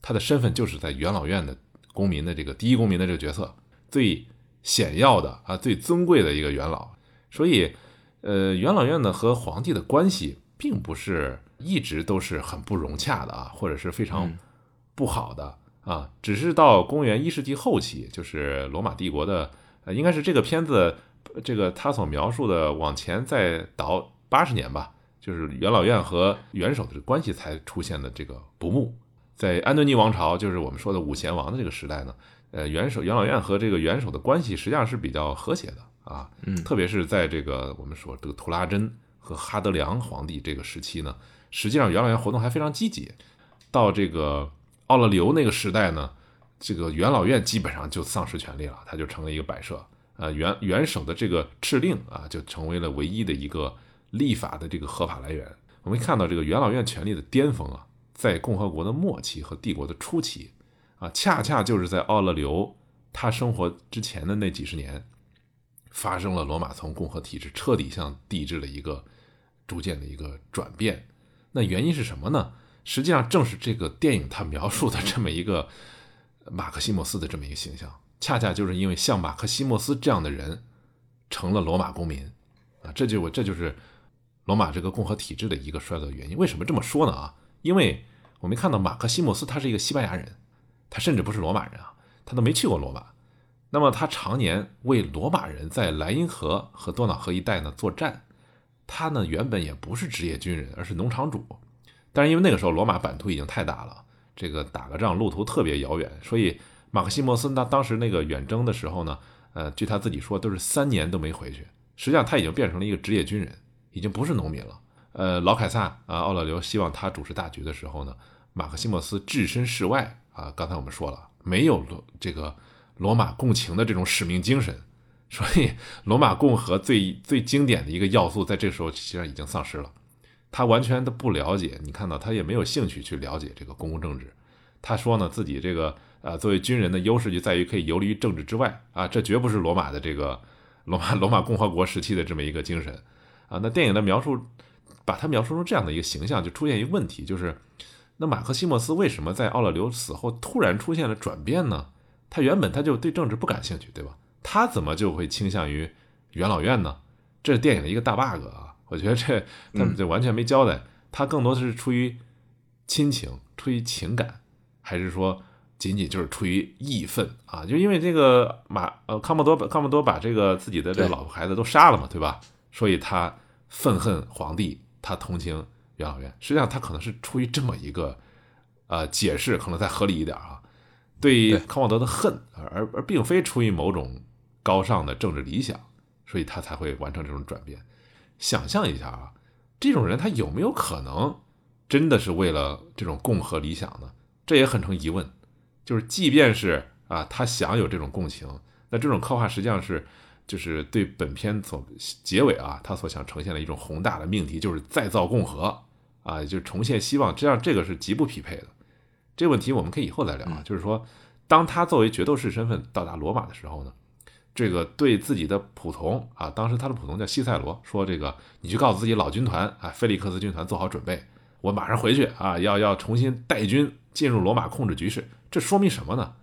他的身份就是在元老院的公民的这个第一公民的这个角色，最显要的啊，最尊贵的一个元老。所以，呃，元老院呢和皇帝的关系并不是一直都是很不融洽的啊，或者是非常。不好的啊，只是到公元一世纪后期，就是罗马帝国的，呃，应该是这个片子，这个他所描述的往前再倒八十年吧，就是元老院和元首的关系才出现的这个不睦。在安东尼王朝，就是我们说的五贤王的这个时代呢，呃，元首元老院和这个元首的关系实际上是比较和谐的啊，嗯，特别是在这个我们说这个图拉真和哈德良皇帝这个时期呢，实际上元老院活动还非常积极，到这个。奥勒留那个时代呢，这个元老院基本上就丧失权力了，它就成了一个摆设。呃，元元首的这个敕令啊，就成为了唯一的一个立法的这个合法来源。我们看到这个元老院权力的巅峰啊，在共和国的末期和帝国的初期啊，恰恰就是在奥勒留他生活之前的那几十年，发生了罗马从共和体制彻底向帝制的一个逐渐的一个转变。那原因是什么呢？实际上正是这个电影它描述的这么一个马克西莫斯的这么一个形象，恰恰就是因为像马克西莫斯这样的人成了罗马公民啊，这就我这就是罗马这个共和体制的一个衰落的原因。为什么这么说呢？啊，因为我们看到马克西莫斯他是一个西班牙人，他甚至不是罗马人啊，他都没去过罗马。那么他常年为罗马人在莱茵河和多瑙河一带呢作战，他呢原本也不是职业军人，而是农场主。但是因为那个时候罗马版图已经太大了，这个打个仗路途特别遥远，所以马克西莫斯他当时那个远征的时候呢，呃，据他自己说都是三年都没回去。实际上他已经变成了一个职业军人，已经不是农民了。呃，老凯撒啊，奥勒留希望他主持大局的时候呢，马克西莫斯置身事外啊。刚才我们说了，没有罗这个罗马共情的这种使命精神，所以罗马共和最 (laughs) 最经典的一个要素，在这个时候实际上已经丧失了。他完全的不了解，你看到他也没有兴趣去了解这个公共政治。他说呢，自己这个呃，作为军人的优势就在于可以游离于政治之外啊，这绝不是罗马的这个罗马 (laughs) 罗马共和国时期的这么一个精神啊。那电影的描述，把他描述成这样的一个形象，就出现一个问题，就是那马克西莫斯为什么在奥勒留死后突然出现了转变呢？他原本他就对政治不感兴趣，对吧？他怎么就会倾向于元老院呢？这是电影的一个大 bug 啊。我觉得这他们就完全没交代，他更多的是出于亲情、出于情感，还是说仅仅就是出于义愤啊？就因为这个马呃康莫多康莫多把这个自己的这个老婆孩子都杀了嘛，对吧？所以他愤恨皇帝，他同情元老院。实际上他可能是出于这么一个呃解释，可能再合理一点啊，对康沃德的恨，而而并非出于某种高尚的政治理想，所以他才会完成这种转变。想象一下啊，这种人他有没有可能真的是为了这种共和理想呢？这也很成疑问。就是即便是啊，他想有这种共情，那这种刻画实际上是就是对本片所结尾啊，他所想呈现的一种宏大的命题，就是再造共和啊，就重现希望。这样这个是极不匹配的。这个问题我们可以以后再聊啊。就是说，当他作为决斗士身份到达罗马的时候呢，这个对自己的仆从啊，当时他的仆从叫西塞罗，说这个你去告诉自己老军团啊，菲利克斯军团做好准备，我马上回去啊，要要重新带军进入罗马控制局势。这说明什么呢？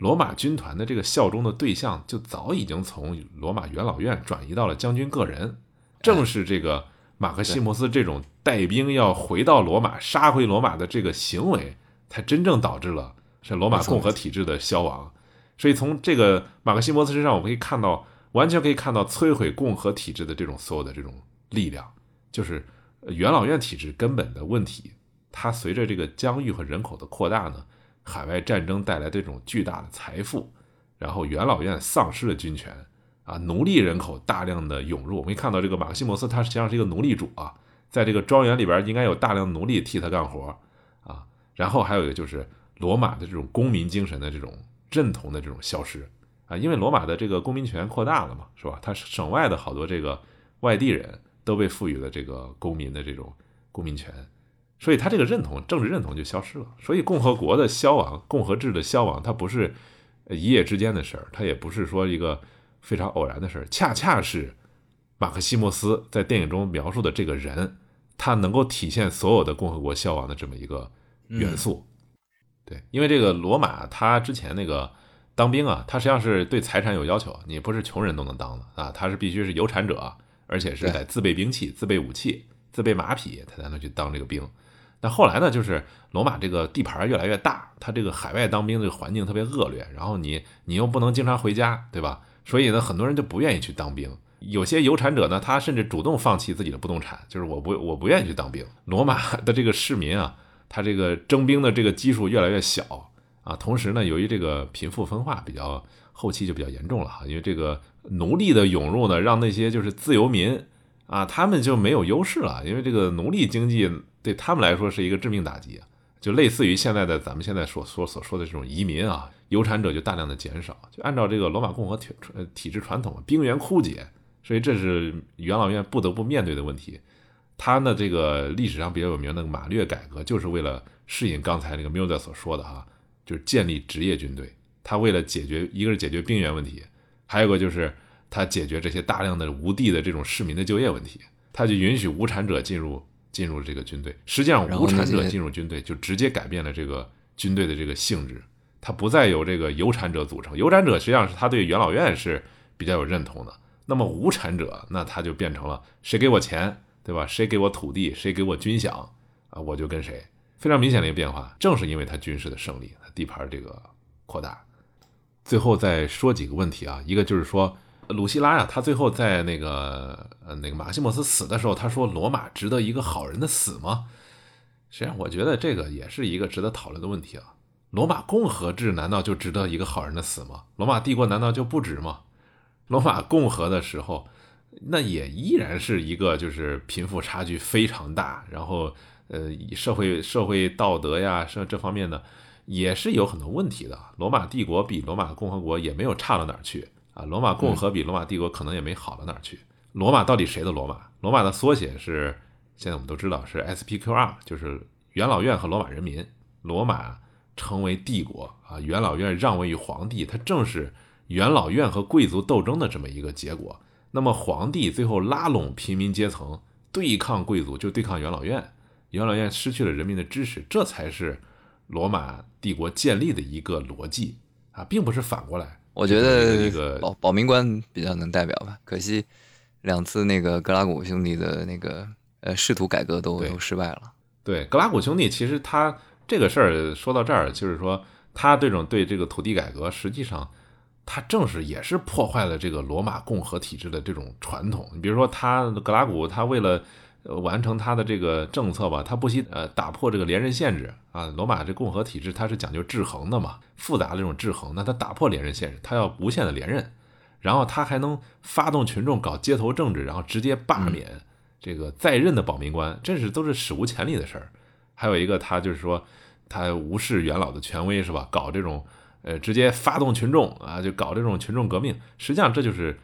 罗马军团的这个效忠的对象就早已经从罗马元老院转移到了将军个人，正是这个马克西莫斯这种带兵要回到罗马、杀回罗马的这个行为，才真正导致了是罗马共和体制的消亡。所以从这个马克西莫斯身上，我们可以看到，完全可以看到摧毁共和体制的这种所有的这种力量，就是元老院体制根本的问题。它随着这个疆域和人口的扩大呢。海外战争带来这种巨大的财富，然后元老院丧失了军权啊，奴隶人口大量的涌入。我们可以看到，这个马克西莫斯他实际上是一个奴隶主啊，在这个庄园里边应该有大量奴隶替他干活啊。然后还有一个就是罗马的这种公民精神的这种认同的这种消失啊，因为罗马的这个公民权扩大了嘛，是吧？他省外的好多这个外地人都被赋予了这个公民的这种公民权。所以他这个认同，政治认同就消失了。所以共和国的消亡，共和制的消亡，它不是一夜之间的事儿，它也不是说一个非常偶然的事儿。恰恰是马克西莫斯在电影中描述的这个人，他能够体现所有的共和国消亡的这么一个元素。对，因为这个罗马，他之前那个当兵啊，他实际上是对财产有要求，你不是穷人都能当的啊，他是必须是有产者，而且是得自备兵器、自备武器、自备马匹，他才能去当这个兵。但后来呢，就是罗马这个地盘越来越大，他这个海外当兵这个环境特别恶劣，然后你你又不能经常回家，对吧？所以呢，很多人就不愿意去当兵。有些有产者呢，他甚至主动放弃自己的不动产，就是我不我不愿意去当兵。罗马 (laughs) 的这个市民啊，他这个征兵的这个基数越来越小啊，同时呢，由于这个贫富分化比较后期就比较严重了哈，因为这个奴隶的涌入呢，让那些就是自由民啊，他们就没有优势了，因为这个奴隶经济。对他们来说是一个致命打击啊，就类似于现在的咱们现在所说所说的这种移民啊，有产者就大量的减少，就按照这个罗马共和体体制传统，兵源枯竭，所以这是元老院不得不面对的问题。他呢，这个历史上比较有名的马略改革，就是为了适应刚才那个缪德所说的哈，就是建立职业军队。他为了解决一个是解决兵源问题，还有个就是他解决这些大量的无地的这种市民的就业问题，他就允许无产者进入。进入这个军队，实际上无产者进入军队就直接改变了这个军队的这个性质，它不再由这个有产者组成。有产者实际上是他对元老院是比较有认同的，那么无产者那他就变成了谁给我钱，对吧？谁给我土地，谁给我军饷啊，我就跟谁。非常明显的一个变化，正是因为他军事的胜利，他地盘这个扩大。最后再说几个问题啊，一个就是说。鲁西拉呀，他最后在那个呃那个马西莫斯死的时候，他说：“罗马值得一个好人的死吗？”实际上，我觉得这个也是一个值得讨论的问题啊。罗马共和制难道就值得一个好人的死吗？罗马帝国难道就不值吗？罗马共和的时候，那也依然是一个就是贫富差距非常大，然后呃社会社会道德呀，这这方面的也是有很多问题的。罗马帝国比罗马共和国也没有差到哪儿去。啊，罗马共和比罗马帝国可能也没好到哪儿去。罗马到底谁的罗马？罗马的缩写是，现在我们都知道是 SPQR，就是元老院和罗马人民。罗马成为帝国啊，元老院让位于皇帝，它正是元老院和贵族斗争的这么一个结果。那么皇帝最后拉拢平民阶层对抗贵族，就对抗元老院。元老院失去了人民的支持，这才是罗马帝国建立的一个逻辑啊，并不是反过来。我觉得保保民官比较能代表吧，可惜两次那个格拉古兄弟的那个呃试图改革都都失败了。对，格拉古兄弟其实他这个事儿说到这儿，就是说他这种对这个土地改革，实际上他正是也是破坏了这个罗马共和体制的这种传统。你比如说他格拉古，他为了完成他的这个政策吧，他不惜呃打破这个连任限制啊。罗马这共和体制它是讲究制衡的嘛，复杂的这种制衡，那他打破连任限制，他要无限的连任，然后他还能发动群众搞街头政治，然后直接罢免这个在任的保民官，这是都是史无前例的事儿。还有一个，他就是说他无视元老的权威是吧？搞这种呃直接发动群众啊，就搞这种群众革命，实际上这就是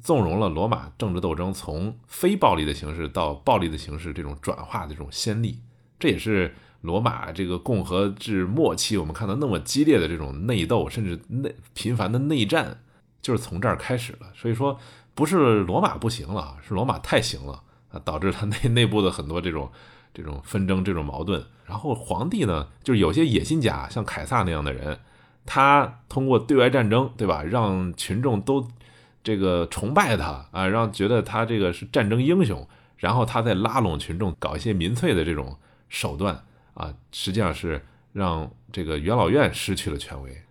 纵容了罗马政治斗争从非暴力的形式到暴力的形式这种转化的这种先例，这也是罗马这个共和制末期我们看到那么激烈的这种内斗，甚至内频繁的内战，就是从这儿开始了。所以说，不是罗马不行了，是罗马太行了啊，导致他内 (laughs) 内部的很多这种这种纷争、这种矛盾。然后皇帝呢，就是有些野心家，像凯撒那样的人，他通过对外战争，对吧，让群众都。这个崇拜他啊，让觉得他这个是战争英雄，然后他再拉拢群众，搞一些民粹的这种手段啊，实际上是让这个元老院失去了权威。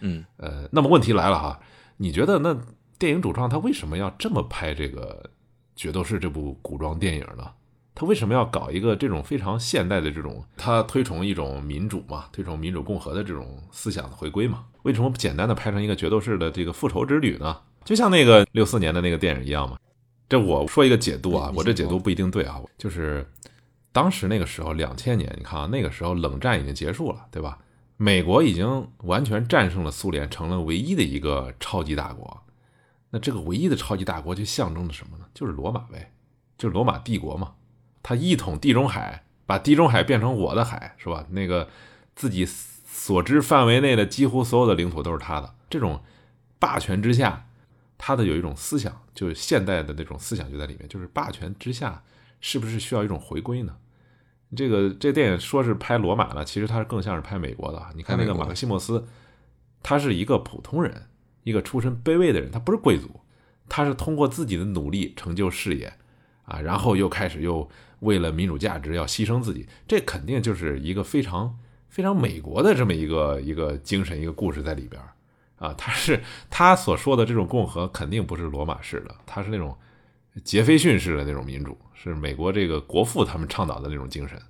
嗯，呃，那么问题来了哈，你觉得那电影主创他为什么要这么拍这个《决斗士》这部古装电影呢？他为什么要搞一个这种非常现代的这种？他推崇一种民主嘛，推崇民主共和的这种思想的回归嘛？为什么不简单的拍成一个《决斗士》的这个复仇之旅呢？就像那个六四年的那个电影一样嘛，这我说一个解读啊，我这解读不一定对啊，就是当时那个时候两千年，你看啊，那个时候冷战已经结束了，对吧？美国已经完全战胜了苏联，成了唯一的一个超级大国。那这个唯一的超级大国就象征着什么呢？就是罗马呗，就是罗马帝国嘛。他一统地中海，把地中海变成我的海，是吧？那个自己所知范围内的几乎所有的领土都是他的，这种霸权之下。他的有一种思想，就是现代的那种思想就在里面，就是霸权之下是不是需要一种回归呢？这个这电影说是拍罗马的，其实它是更像是拍美国的。你看那个马克西莫斯，他是一个普通人，一个出身卑微的人，他不是贵族，他是通过自己的努力成就事业啊，然后又开始又为了民主价值要牺牲自己，这肯定就是一个非常非常美国的这么一个一个精神一个故事在里边。啊，他是他所说的这种共和肯定不是罗马式的，他是那种杰斐逊式的那种民主，是美国这个国父他们倡导的那种精神。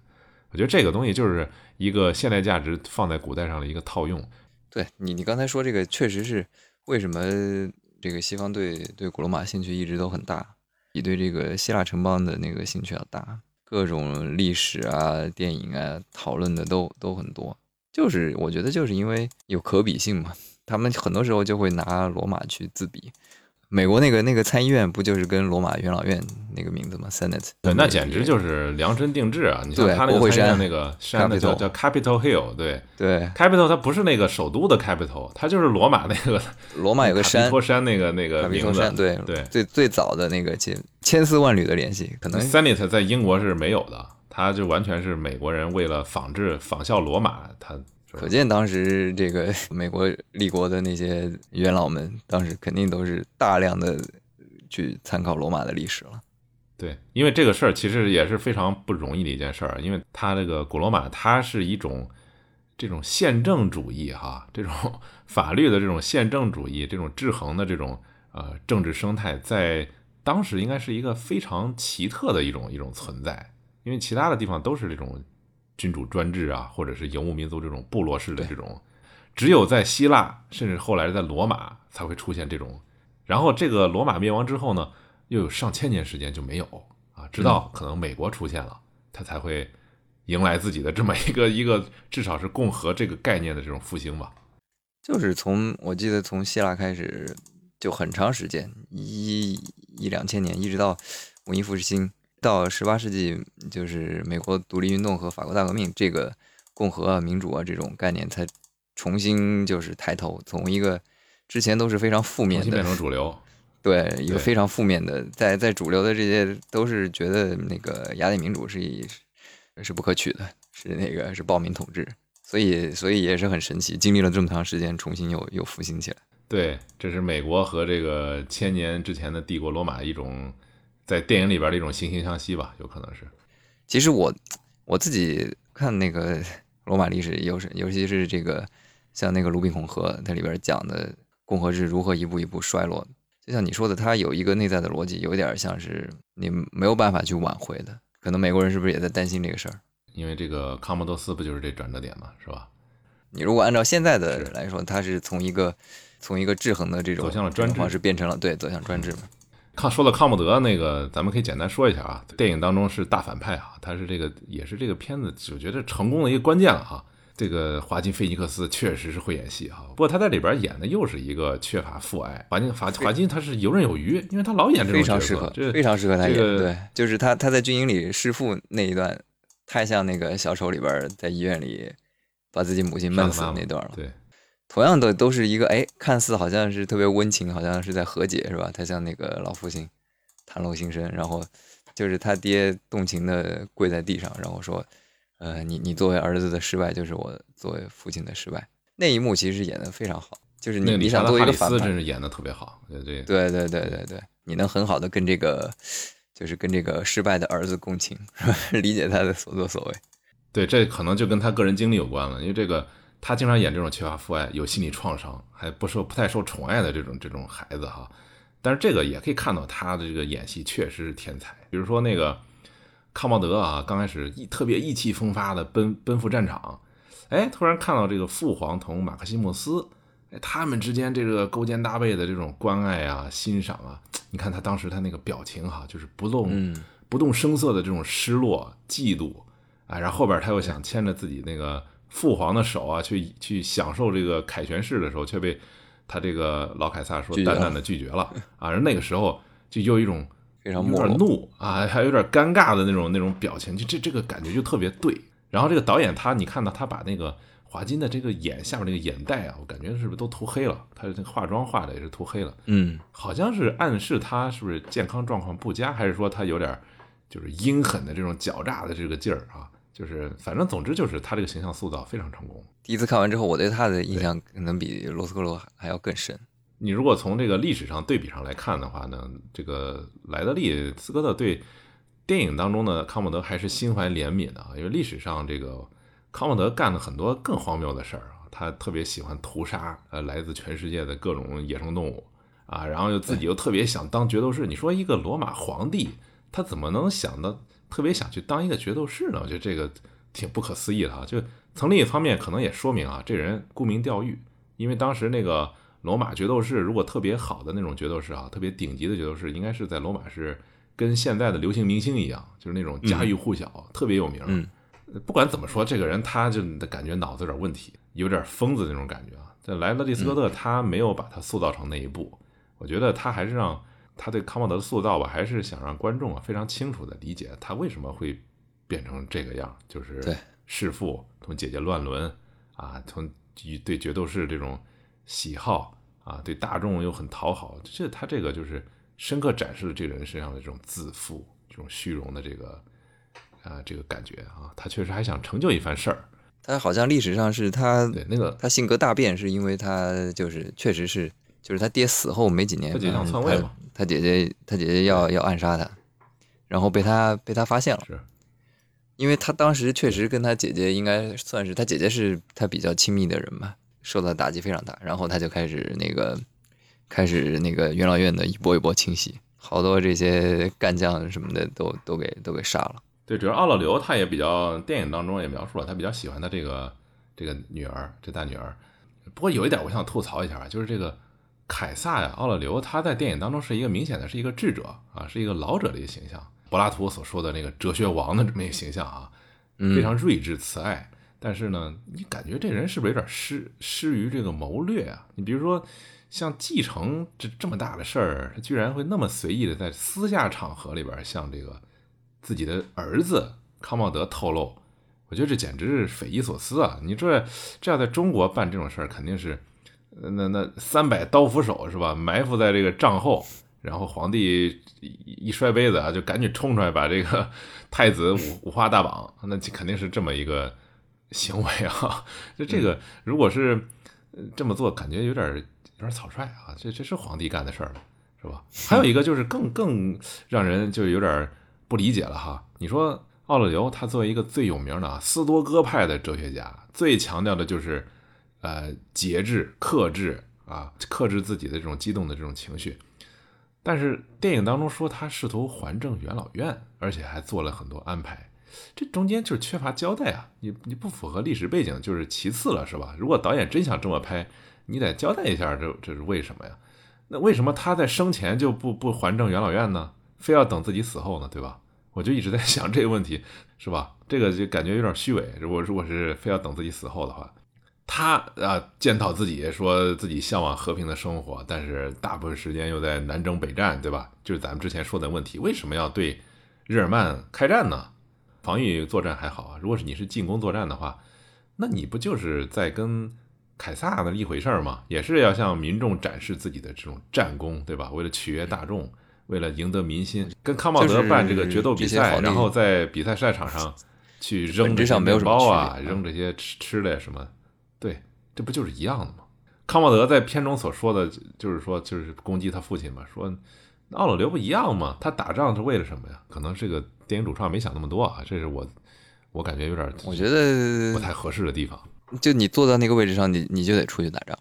我觉得这个东西就是一个现代价值放在古代上的一个套用。对你，你刚才说这个确实是为什么这个西方对对古罗马兴趣一直都很大，比对这个希腊城邦的那个兴趣要大，各种历史啊、电影啊讨论的都都很多，就是我觉得就是因为有可比性嘛。他们很多时候就会拿罗马去自比，美国那个那个参议院不就是跟罗马元老院那个名字吗？Senate，对，那简直就是量身定制啊！你像他那个参议院那个山叫叫 Capitol Hill，对对，Capitol 它不是那个首都的 Capitol，它就是罗马那个罗马有个山，托山那个那个名字，对对，最最早的那个千千丝万缕的联系，可能 Senate 在英国是没有的，它就完全是美国人为了仿制仿效罗马，他。可见当时这个 (laughs) 美国立国的那些元老们，当时肯定都是大量的去参考罗马的历史了。对，因为这个事儿其实也是非常不容易的一件事儿，因为它这个古罗马它是一种这种宪政主义哈，这种 (laughs) 法律的这种宪政主义，这种制衡的这种呃政治生态，在当时应该是一个非常奇特的一种一种存在，因为其他的地方都是这种。君主专制啊，或者是游牧民族这种部落式的这种，只有在希腊，甚至后来在罗马才会出现这种。然后这个罗马灭亡之后呢，又有上千年时间就没有啊，直到可能美国出现了，它才会迎来自己的这么一个一个至少是共和这个概念的这种复兴吧。就是从我记得从希腊开始就很长时间，一一两千年，一直到文艺复兴。到十八世纪，就是美国独立运动和法国大革命，这个共和啊、民主啊这种概念才重新就是抬头，从一个之前都是非常负面的变成主流，对 (laughs) 一个非常负面的，在在主流的这些都是觉得那个雅典民主是是不可取的，是那个是暴民统治，所以所以也是很神奇，经历了这么长时间，重新又又复兴起来。对，这是美国和这个千年之前的帝国罗马一种。在电影里边的一种惺惺相惜吧，有可能是。其实我我自己看那个罗马历史，尤是尤其是这个像那个《鲁滨孔河》，它里边讲的共和制如何一步一步衰落。就像你说的，它有一个内在的逻辑，有点像是你没有办法去挽回的。可能美国人是不是也在担心这个事儿？因为这个康莫多斯不就是这转折点嘛，是吧？你如果按照现在的来说，它是从一个从一个制衡的这种走向了专制，是变成了对走向专制嘛？康说到康姆德那个，咱们可以简单说一下啊。电影当中是大反派啊，他是这个也是这个片子，我觉得成功的一个关键了哈。这个华金菲尼克斯确实是会演戏哈，不过他在里边演的又是一个缺乏父爱。华金华华金他是游刃有余，因为他老演这种非常适合，非常适合他演。对，就是他他在军营里弑父那一段，太像那个小丑里边在医院里把自己母亲闷死那段了。对，同样的都是一个哎，看似好像是特别温情，好像是在和解是吧？他像那个老父亲袒露心声，然后就是他爹动情的跪在地上，然后说。呃，你你作为儿子的失败，就是我作为父亲的失败。那一幕其实演的非常好，就是你你想作为一个反派，真是演的特别好。对对对对对对对，你能很好的跟这个，就是跟这个失败的儿子共情，(laughs) 理解他的所作所为。对，这可能就跟他个人经历有关了，因为这个他经常演这种缺乏父爱、有心理创伤、还不受不太受宠爱的这种这种孩子哈。但是这个也可以看到他的这个演戏确实是天才，比如说那个。康茂德啊，刚开始意特别意气风发的奔奔赴战场，哎，突然看到这个父皇同马克西莫斯，哎，他们之间这个勾肩搭背的这种关爱啊、欣赏啊，你看他当时他那个表情哈，就是不动不动声色的这种失落、嫉妒啊，然后后边他又想牵着自己那个父皇的手啊，去去享受这个凯旋式的时候，却被他这个老凯撒说淡淡的拒绝了啊，而那个时候就有一种。非常有点怒啊，还有点尴尬的那种那种表情，就这这个感觉就特别对。然后这个导演他，你看到他把那个华金的这个眼下面那个眼袋啊，我感觉是不是都涂黑了？他这个化妆化的也是涂黑了。嗯，好像是暗示他是不是健康状况不佳，还是说他有点就是阴狠的这种狡诈的这个劲儿啊？就是反正总之就是他这个形象塑造非常成功。第一次看完之后，我对他的印象可能比罗斯科罗还要更深。你如果从这个历史上对比上来看的话呢，这个莱德利斯科特对电影当中的康莫德还是心怀怜悯的啊，因为历史上这个康莫德干了很多更荒谬的事儿啊，他特别喜欢屠杀呃来自全世界的各种野生动物啊，然后又自己又特别想当角斗士。你说一个罗马皇帝，他怎么能想到特别想去当一个角斗士呢？我觉得这个挺不可思议的啊。就从另一方面可能也说明啊，这人沽名钓誉，因为当时那个。罗马决斗士如果特别好的那种决斗士啊，特别顶级的决斗士，应该是在罗马是跟现在的流行明星一样，就是那种家喻户晓，特别有名。嗯，不管怎么说，这个人他就感觉脑子有点问题，有点疯子那种感觉啊。在莱德利斯科特，他没有把他塑造成那一步，我觉得他还是让他对康茂德的塑造吧，还是想让观众啊非常清楚的理解他为什么会变成这个样，就是弑父从姐姐乱伦啊，从与对决斗士这种。喜好啊，对大众又很讨好，这他这个就是深刻展示了这个人身上的这种自负、这种虚荣的这个啊这个感觉啊。他确实还想成就一番事儿。他好像历史上是他对那个他性格大变，是因为他就是确实是就是他爹死后没几年，他姐姐想篡位嘛，他姐姐他姐姐要要暗杀他，然后被他被他发现了，是因为他当时确实跟他姐姐应该算是他姐姐是他比较亲密的人嘛。受到打击非常大，然后他就开始那个，开始那个元老院的一波一波清洗，好多这些干将什么的都都给都给杀了。对，主要奥老刘他也比较，电影当中也描述了他比较喜欢他这个这个女儿，这大女儿。不过有一点我想吐槽一下，就是这个凯撒呀，奥勒留他在电影当中是一个明显的是一个智者啊，是一个老者的一个形象，柏拉图所说的那个哲学王的这么一个形象啊，非常睿智慈爱。但是呢，你感觉这人是不是有点失失于这个谋略啊？你比如说，像继承这这么大的事儿，他居然会那么随意的在私下场合里边向这个自己的儿子康茂德透露，我觉得这简直是匪夷所思啊！你这这要在中国办这种事儿，肯定是那那三百刀斧手是吧？埋伏在这个帐后，然后皇帝一摔杯子啊，就赶紧冲出来把这个太子五五花大绑，那肯定是这么一个。行为啊，就这个，如果是这么做，感觉有点有点草率啊。这这是皇帝干的事儿吗？是吧？还有一个就是更更让人就有点不理解了哈。你说奥勒留他作为一个最有名的啊斯多哥派的哲学家，最强调的就是呃节制、克制啊，克制自己的这种激动的这种情绪。但是电影当中说他试图还政元老院，而且还做了很多安排。这中间就是缺乏交代啊！你你不符合历史背景就是其次了，是吧？如果导演真想这么拍，你得交代一下，这这是为什么呀？那为什么他在生前就不不还政元老院呢？非要等自己死后呢，对吧？我就一直在 (laughs) 想这个问题，是吧？这个就感觉有点虚伪。如果如果是非要等自己死后的话，他啊检讨自己，说自己向往和平的生活，但是大部分时间又在南征北战，对吧？就是咱们之前说的问题，为什么要对日耳曼开战呢？防御作战还好啊，如果是你是进攻作战的话，那你不就是在跟凯撒的一回事儿吗？也是要向民众展示自己的这种战功，对吧？为了取悦大众，为了赢得民心，跟康茂德办这个决斗比赛，然后在比赛赛场上去扔这些面包啊，扔这些吃吃的什么。对，这不就是一样的吗？康茂德在片中所说的就是说，就是攻击他父亲嘛，说奥老刘不一样嘛，他打仗是为了什么呀？可能这个电影主创没想那么多啊，这是我我感觉有点，我觉得不太合适的地方。(laughs) 就你坐在那个位置上，你你就得出去打仗，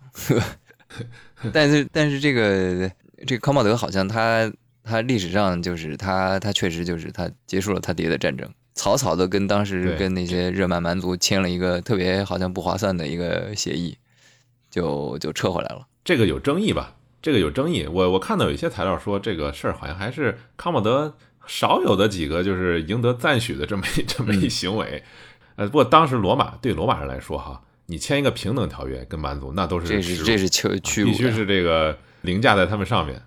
(laughs) 但是但是这个这个康茂德好像他他历史上就是他他确实就是他结束了他爹的战争。草草的跟当时跟那些日满蛮族签了一个特别好像不划算的一个协议，就就撤回来了。这个有争议吧？这个有争议。我我看到有一些材料说这个事儿好像还是康茂德少有的几个就是赢得赞许的这么一这么一行为。呃，不过当时罗马对罗马人来说哈，你签一个平等条约跟蛮族那都是这是这是屈屈必须是这个凌驾在他们上面。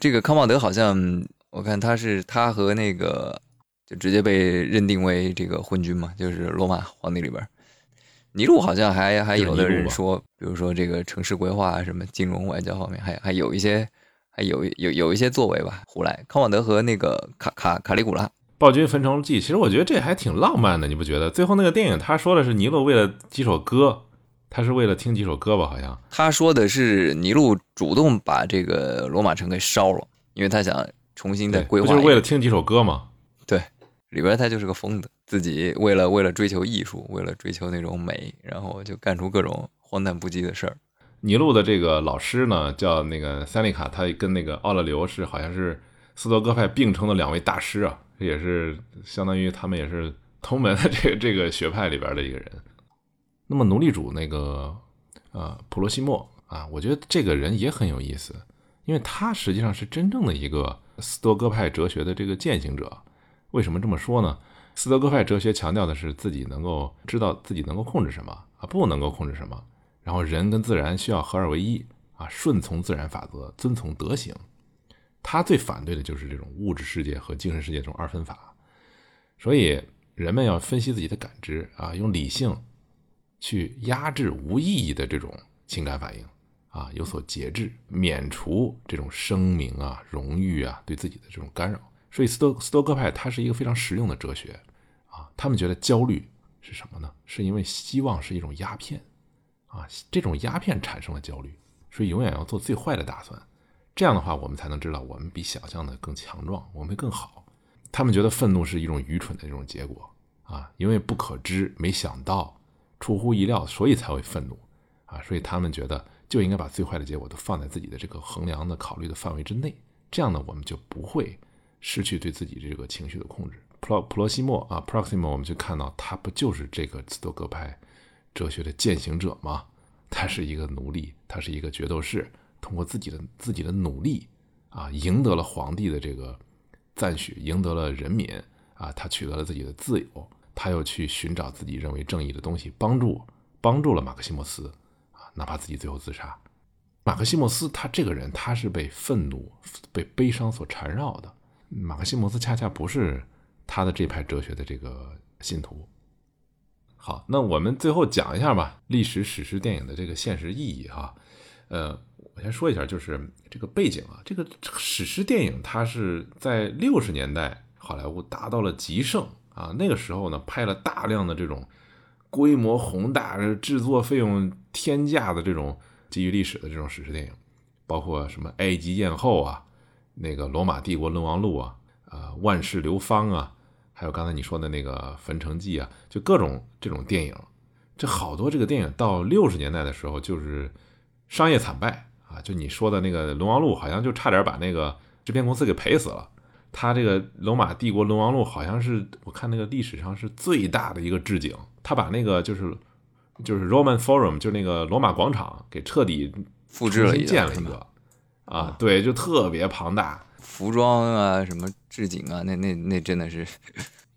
这个康茂德好像我看他是他和那个。就直接被认定为这个昏君嘛，就是罗马皇帝里边，尼禄好像还还有的人说，比如说这个城市规划什么金融外交方面，还还有一些，还有有有一些作为吧。胡来，康瓦德和那个卡卡卡里古拉暴君焚城记，其实我觉得这还挺浪漫的，你不觉得？最后那个电影他说的是尼禄为了几首歌，他是为了听几首歌吧？好像他说的是尼禄主动把这个罗马城给烧了，因为他想重新再规划，就是为了听几首歌嘛。里边他就是个疯子，自己为了为了追求艺术，为了追求那种美，然后就干出各种荒诞不羁的事儿。尼禄的这个老师呢，叫那个塞利卡，他跟那个奥勒留是好像是斯多哥派并称的两位大师啊，也是相当于他们也是同门的这个这个学派里边的一个人。那么奴隶主那个呃普罗西莫啊，我觉得这个人也很有意思，因为他实际上是真正的一个斯多哥派哲学的这个践行者。为什么这么说呢？斯德哥派哲学强调的是自己能够知道自己能够控制什么啊，不能够控制什么，然后人跟自然需要合二为一啊，顺从自然法则，遵从德行。他最反对的就是这种物质世界和精神世界这种二分法。所以人们要分析自己的感知啊，用理性去压制无意义的这种情感反应啊，有所节制，免除这种声名啊、荣誉啊对自己的这种干扰。所以斯多斯多哥派它是一个非常实用的哲学，啊，他们觉得焦虑是什么呢？是因为希望是一种鸦片，啊，这种鸦片产生了焦虑，所以永远要做最坏的打算，这样的话我们才能知道我们比想象的更强壮，我们会更好。他们觉得愤怒是一种愚蠢的这种结果，啊，因为不可知、没想到、出乎意料，所以才会愤怒，啊，所以他们觉得就应该把最坏的结果都放在自己的这个衡量的考虑的范围之内，这样呢，我们就不会。失去对自己这个情绪的控制。普罗普罗西莫啊，Proximo，我们就看到他不就是这个斯多格派哲学的践行者吗？他是一个奴隶，他是一个决斗士，通过自己的自己的努力啊，赢得了皇帝的这个赞许，赢得了人民啊，他取得了自己的自由，他又去寻找自己认为正义的东西，帮助帮助了马克西莫斯啊，哪怕自己最后自杀。马克西莫斯他这个人，他是被愤怒、被悲伤所缠绕的。马克西莫斯恰恰不是他的这派哲学的这个信徒。好，那我们最后讲一下吧，历史史诗电影的这个现实意义哈。呃，我先说一下，就是这个背景啊，这个史诗电影它是在六十年代好莱坞达到了极盛啊，那个时候呢拍了大量的这种规模宏大、制作费用天价的这种基于历史的这种史诗电影，包括什么《埃及艳后》啊。那个《罗马帝国沦亡录》啊，啊，《万世流芳》啊，还有刚才你说的那个《焚城记》啊，就各种这种电影，这好多这个电影到六十年代的时候就是商业惨败啊！就你说的那个《龙王录》，好像就差点把那个制片公司给赔死了。他这个《罗马帝国龙王录》好像是我看那个历史上是最大的一个置景，他把那个就是就是 Roman Forum，就那个罗马广场给彻底复制了建了一个。啊，对，就特别庞大，服装啊，什么置景啊，那那那真的是，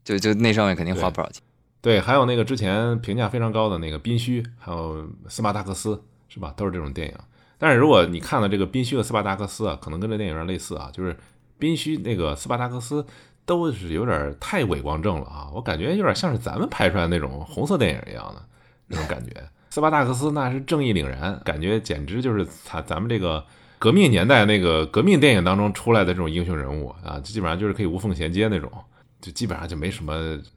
就就那上面肯定花不少钱。对，还有那个之前评价非常高的那个《宾虚》，还有《斯巴达克斯》，是吧？都是这种电影。但是如果你看了这个《宾虚》和《斯巴达克斯》啊，可能跟这电影有点类似啊，就是《宾虚》那个《斯巴达克斯》都是有点太伟光正了啊，我感觉有点像是咱们拍出来那种红色电影一样的那种感觉。斯巴达克斯那是正义凛然，感觉简直就是咱咱们这个革命年代那个革命电影当中出来的这种英雄人物啊，基本上就是可以无缝衔接那种。就基本上就没什么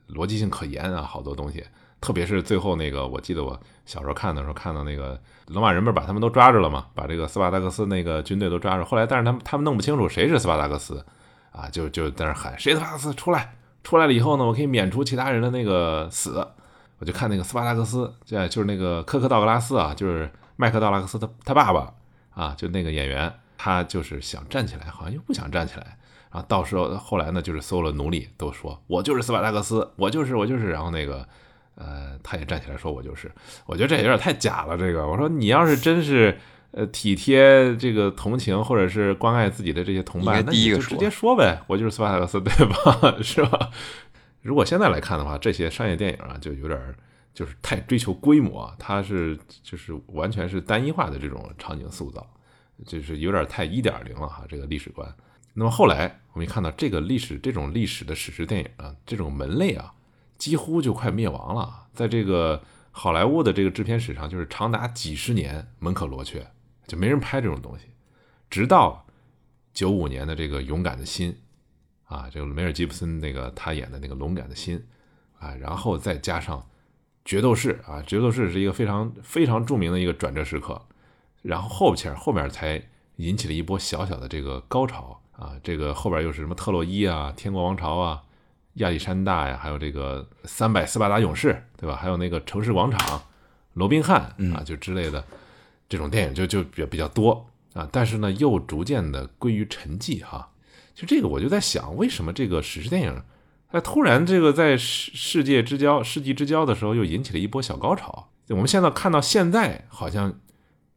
逻辑性可言啊，好多东西，特别是最后那个，我记得我小时候看的时候，看到那个罗马人不是把他们都抓住了吗？把这个斯巴达克斯那个军队都抓住，后来但是他们他们弄不清楚谁是斯巴达克斯啊，就就在那喊谁斯巴达克斯出来，出来了以后呢，我可以免除其他人的那个死。我就看那个斯巴达克斯，这就是那个科克道格拉斯啊，就是麦克道拉克斯他他爸爸啊，就那个演员，他就是想站起来，好像又不想站起来。然后，到时候后来呢，就是所有的奴隶都说我就是斯巴达克斯，我就是我就是，然后那个，呃，他也站起来说我就是，我觉得这有点太假了。这个我说你要是真是呃体贴这个同情或者是关爱自己的这些同伴，那你就直接说呗，我就是斯巴达克斯，对吧？(laughs) 是吧？如果现在来看的话，这些商业电影啊，就有点就是太追求规模，它是就是完全是单一化的这种场景塑造，就是有点太一点零了哈，这个历史观。那么后来，我们看到这个历史这种历史的史诗电影啊，这种门类啊，几乎就快灭亡了。在这个好莱坞的这个制片史上，就是长达几十年门可罗雀，就没人拍这种东西。直到九五年的这个《勇敢的心》啊，这个梅尔吉布森那个他演的那个《勇敢的心》啊，然后再加上《决斗士》啊，《决斗士》是一个非常非常著名的一个转折时刻，然后后边后面才引起了一波小小的这个高潮。啊，这个后边又是什么特洛伊啊、天国王朝啊、亚历山大呀，还有这个三百斯巴达勇士，对吧？还有那个城市广场、罗宾汉啊，就之类的这种电影就就比比较多啊。但是呢，又逐渐的归于沉寂哈。就这个，我就在想，为什么这个史诗电影，它突然这个在世世界之交、世纪之交的时候，又引起了一波小高潮？我们现在看到现在，好像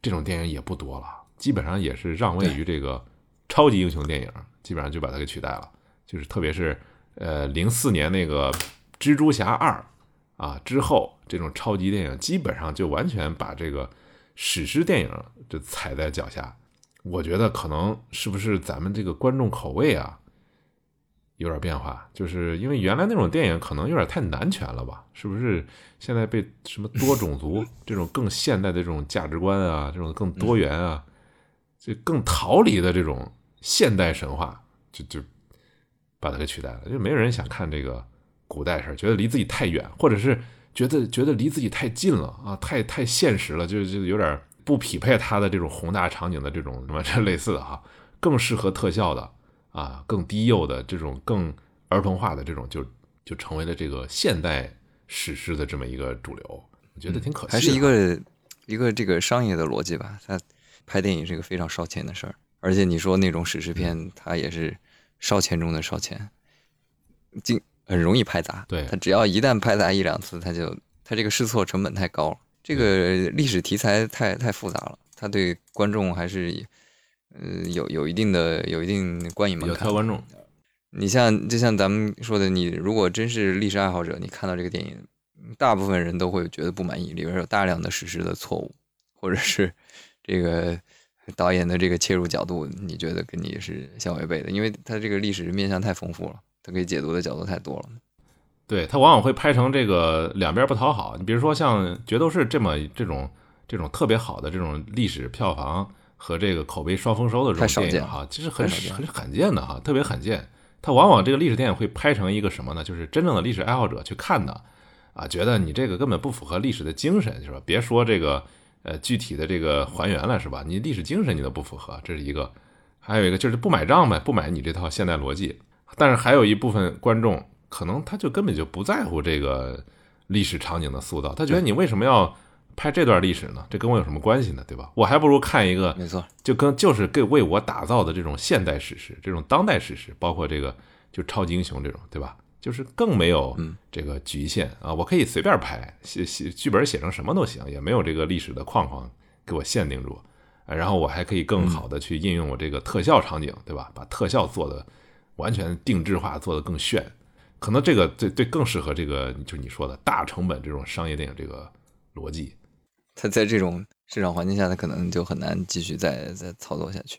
这种电影也不多了，基本上也是让位于这个。超级英雄电影基本上就把它给取代了，就是特别是呃零四年那个蜘蛛侠二啊之后，这种超级电影基本上就完全把这个史诗电影就踩在脚下。我觉得可能是不是咱们这个观众口味啊有点变化，就是因为原来那种电影可能有点太男权了吧？是不是现在被什么多种族 (laughs) 这种更现代的这种价值观啊，这种更多元啊，就更逃离的这种。现代神话就就把它给取代了，就没有人想看这个古代事儿，觉得离自己太远，或者是觉得觉得离自己太近了啊，太太现实了，就就有点不匹配他的这种宏大场景的这种什么这 (laughs) 类似的哈，更适合特效的啊，更低幼的这种更儿童化的这种，就就成为了这个现代史诗的这么一个主流，我觉得挺可惜。还是一个一个这个商业的逻辑吧，它拍电影是一个非常烧钱的事儿。而且你说那种史诗片，它也是烧钱中的烧钱，经很容易拍砸。对，它只要一旦拍砸一两次，它就它这个试错成本太高了。这个历史题材太太复杂了，它对观众还是呃有有一定的有一定观影门槛。挑观众。你像就像咱们说的，你如果真是历史爱好者，你看到这个电影，大部分人都会觉得不满意，里边有大量的史实的错误，或者是 (laughs) 这个。导演的这个切入角度，你觉得跟你是相违背的？因为他这个历史面向太丰富了，他可以解读的角度太多了。对他往往会拍成这个两边不讨好。你比如说像《角斗士》这么这种这种特别好的这种历史票房和这个口碑双丰收的这种电影哈，其实很很罕见的哈，特别罕见。它往往这个历史电影会拍成一个什么呢？就是真正的历史爱好者去看的啊，觉得你这个根本不符合历史的精神，是吧？别说这个。呃，具体的这个还原了是吧？你历史精神你都不符合，这是一个；还有一个就是不买账呗，不买你这套现代逻辑。但是还有一部分观众，可能他就根本就不在乎这个历史场景的塑造，他觉得你为什么要拍这段历史呢？这跟我有什么关系呢？对吧？我还不如看一个，没错，就跟就是给为我打造的这种现代史诗，这种当代史诗，包括这个就超级英雄这种，对吧？就是更没有这个局限啊，我可以随便拍，写写剧本写成什么都行，也没有这个历史的框框给我限定住，然后我还可以更好的去应用我这个特效场景，对吧？把特效做的完全定制化做的更炫，可能这个对对更适合这个就是你说的大成本这种商业电影这个逻辑。他在这种市场环境下，他可能就很难继续再再操作下去。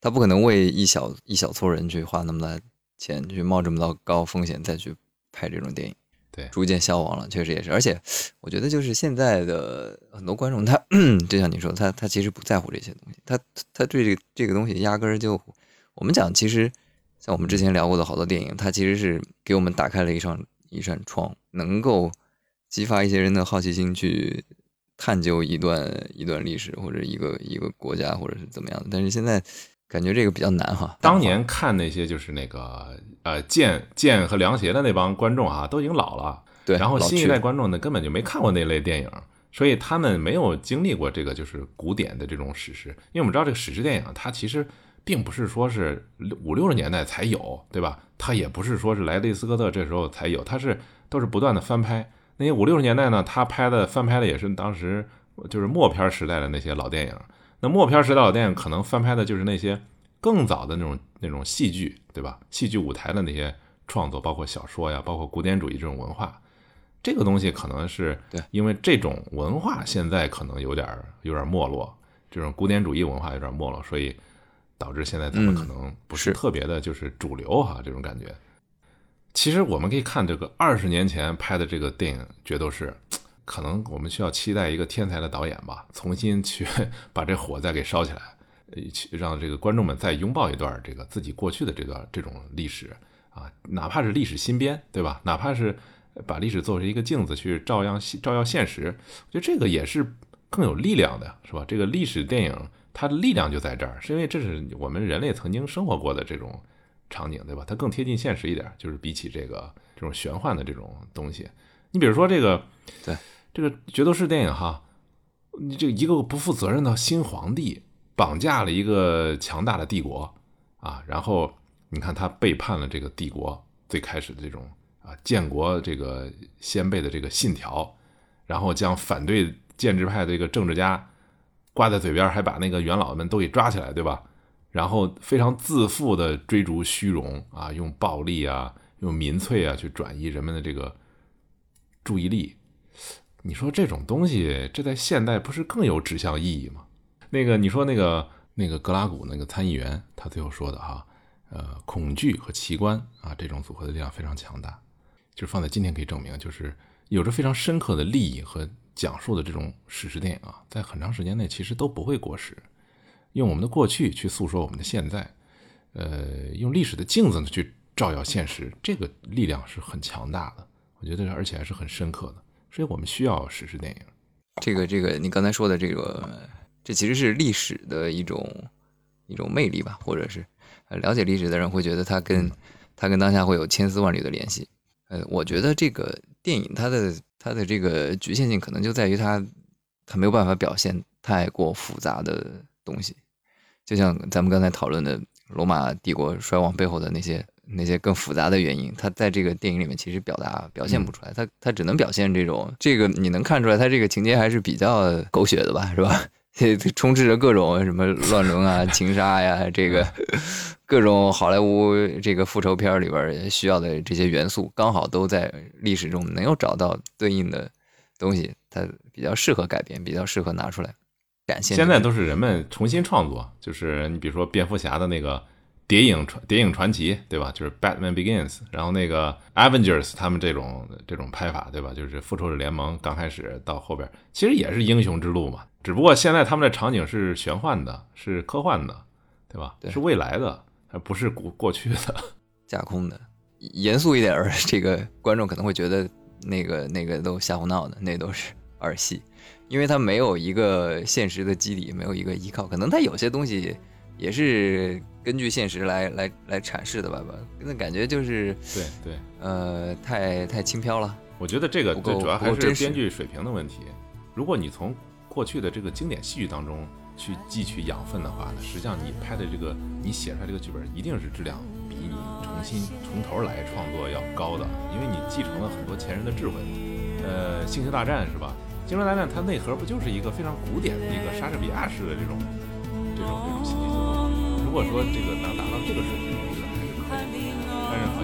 他不可能为一小一小撮人去花那么大钱，去冒这么高高风险再去拍这种电影。对，逐渐消亡了，确实也是。而且我觉得，就是现在的很多观众，他 (clears throat) 就像你说，他他其实不在乎这些东西，他他对这个这个东西压根儿就，我们讲，其实像我们之前聊过的好多电影，它其实是给我们打开了一扇一扇窗，能够激发一些人的好奇心去探究一段一段历史或者一个一个国家或者是怎么样的。但是现在感觉这个比较难哈。当年看那些就是那个呃剑剑和凉鞋的那帮观众啊，都已经老了。对，然后新一代观众呢，根本就没看过那类电影，所以他们没有经历过这个就是古典的这种史诗。因为我们知道这个史诗电影，它其实并不是说是五六十年代才有，对吧？它也不是说是莱利斯科特这时候才有，它是都是不断的翻拍。那些五六十年代呢，他拍的翻拍的也是当时就是默片时代的那些老电影。那默片时代老电影可能翻拍的就是那些更早的那种那种戏剧，对吧？戏剧舞台的那些创作，包括小说呀，包括古典主义这种文化。这个东西可能是对因为这种文化现在可能有点有点没落，这种古典主义文化有点没落，所以导致现在咱们嗯可能不是是特别的，就是主流哈这种感觉。其实我们可以看这个二十年前拍的这个电影《决斗士》，(tsk) 可能我们需要期待一个天才的导演吧，重新去 (laughs) 把这火再给烧起来，呃，去让这个观众们再拥抱一段这个自己过去的这段这种历史啊，哪怕是历史新编，对吧？哪怕是把历史做成一个镜子去照样照耀现实，我觉得这个也是更有力量的，是吧？这个历史电影它的力量就在这儿，是因为这是我们人类曾经生活过的这种场景，对吧？它更贴近现实一点，就是比起这个这种玄幻的这种东西，你比如说这个，对这个角斗士电影哈，你这个一个不负责任的新皇帝绑架了一个强大的帝国啊，然后你看他背叛了这个帝国最开始的这种啊建国这个先辈的这个信条，然后将反对建制派的这个政治家挂在嘴边，还把那个元老们都给抓起来，对吧？然后非常自负的追逐虚荣啊，用暴力啊，用民粹啊去转移人们的这个注意力。你说这种东西，这在现代不是更有指向意义吗？那个你说那个那个格拉古那个参议员，他最后说的哈，呃，恐惧和奇观啊，这种组合的力量非常强大，就是放在今天可以证明，就是有着非常深刻的利益和讲述的这种史诗电影啊，在很长时间内其实都不会过时。用我们的过去去诉说我们的现在，呃，用历史的镜子呢去照耀现实，这个力量是很强大的，我觉得而且还是很深刻的，所以我们需要史诗电影。这个这个，你刚才说的这个，这其实是历史的一种一种魅力吧，或者是呃了解历史的人会觉得它跟它跟当下会有千丝万缕的联系。呃，我觉得这个电影它的它的这个局限性可能就在于它它没有办法表现太过复杂的东西，就像咱们刚才讨论的罗马帝国衰亡背后的那些那些更复杂的原因，它在这个电影里面其实表达表现不出来，它它只能表现这种这个你能看出来，它这个情节还是比较狗血的吧，是吧？(laughs) 充斥着各种什么乱伦啊、情杀呀，这个 (laughs) 各种好莱坞这个复仇片儿里边儿需要的这些元素，刚好都在历史中能够找到对应的东西，它比较适合改编，比较适合拿出来展现。现在都是人们重新创作，就是你比如说蝙蝠侠的那个谍影传谍影传奇，对吧？就是 Batman Begins，然后那个 Avengers 他们这种这种拍法，对吧？就是复仇者联盟刚开始到后边，其实也是英雄之路嘛，只不过现在他们的场景是玄幻的，是科幻的，对吧？对是未来的，而不是过过去的。(laughs) 架空的，严肃一点儿，这个观众可能会觉得那个那个都瞎胡闹的，那都是儿戏，因为它没有一个现实的基底，没有一个依靠，可能它有些东西也是根据现实来来来阐释的吧吧，那感觉就是对对，呃太太轻飘了，我觉得这个最主要还是编剧水平的问题。如果你从过去的这个经典戏剧当中去汲取养分的话呢，实际上你拍的这个你写出来这个剧本一定是质量比你重新从头来创作要高的，因为你继承了很多前人的智慧。呃，星球大战是吧？星球大战它内核不就是一个非常古典的一个莎士比亚式的这种这种这种戏剧结构？如果说这个能达到这个水平，我觉得还是可以的。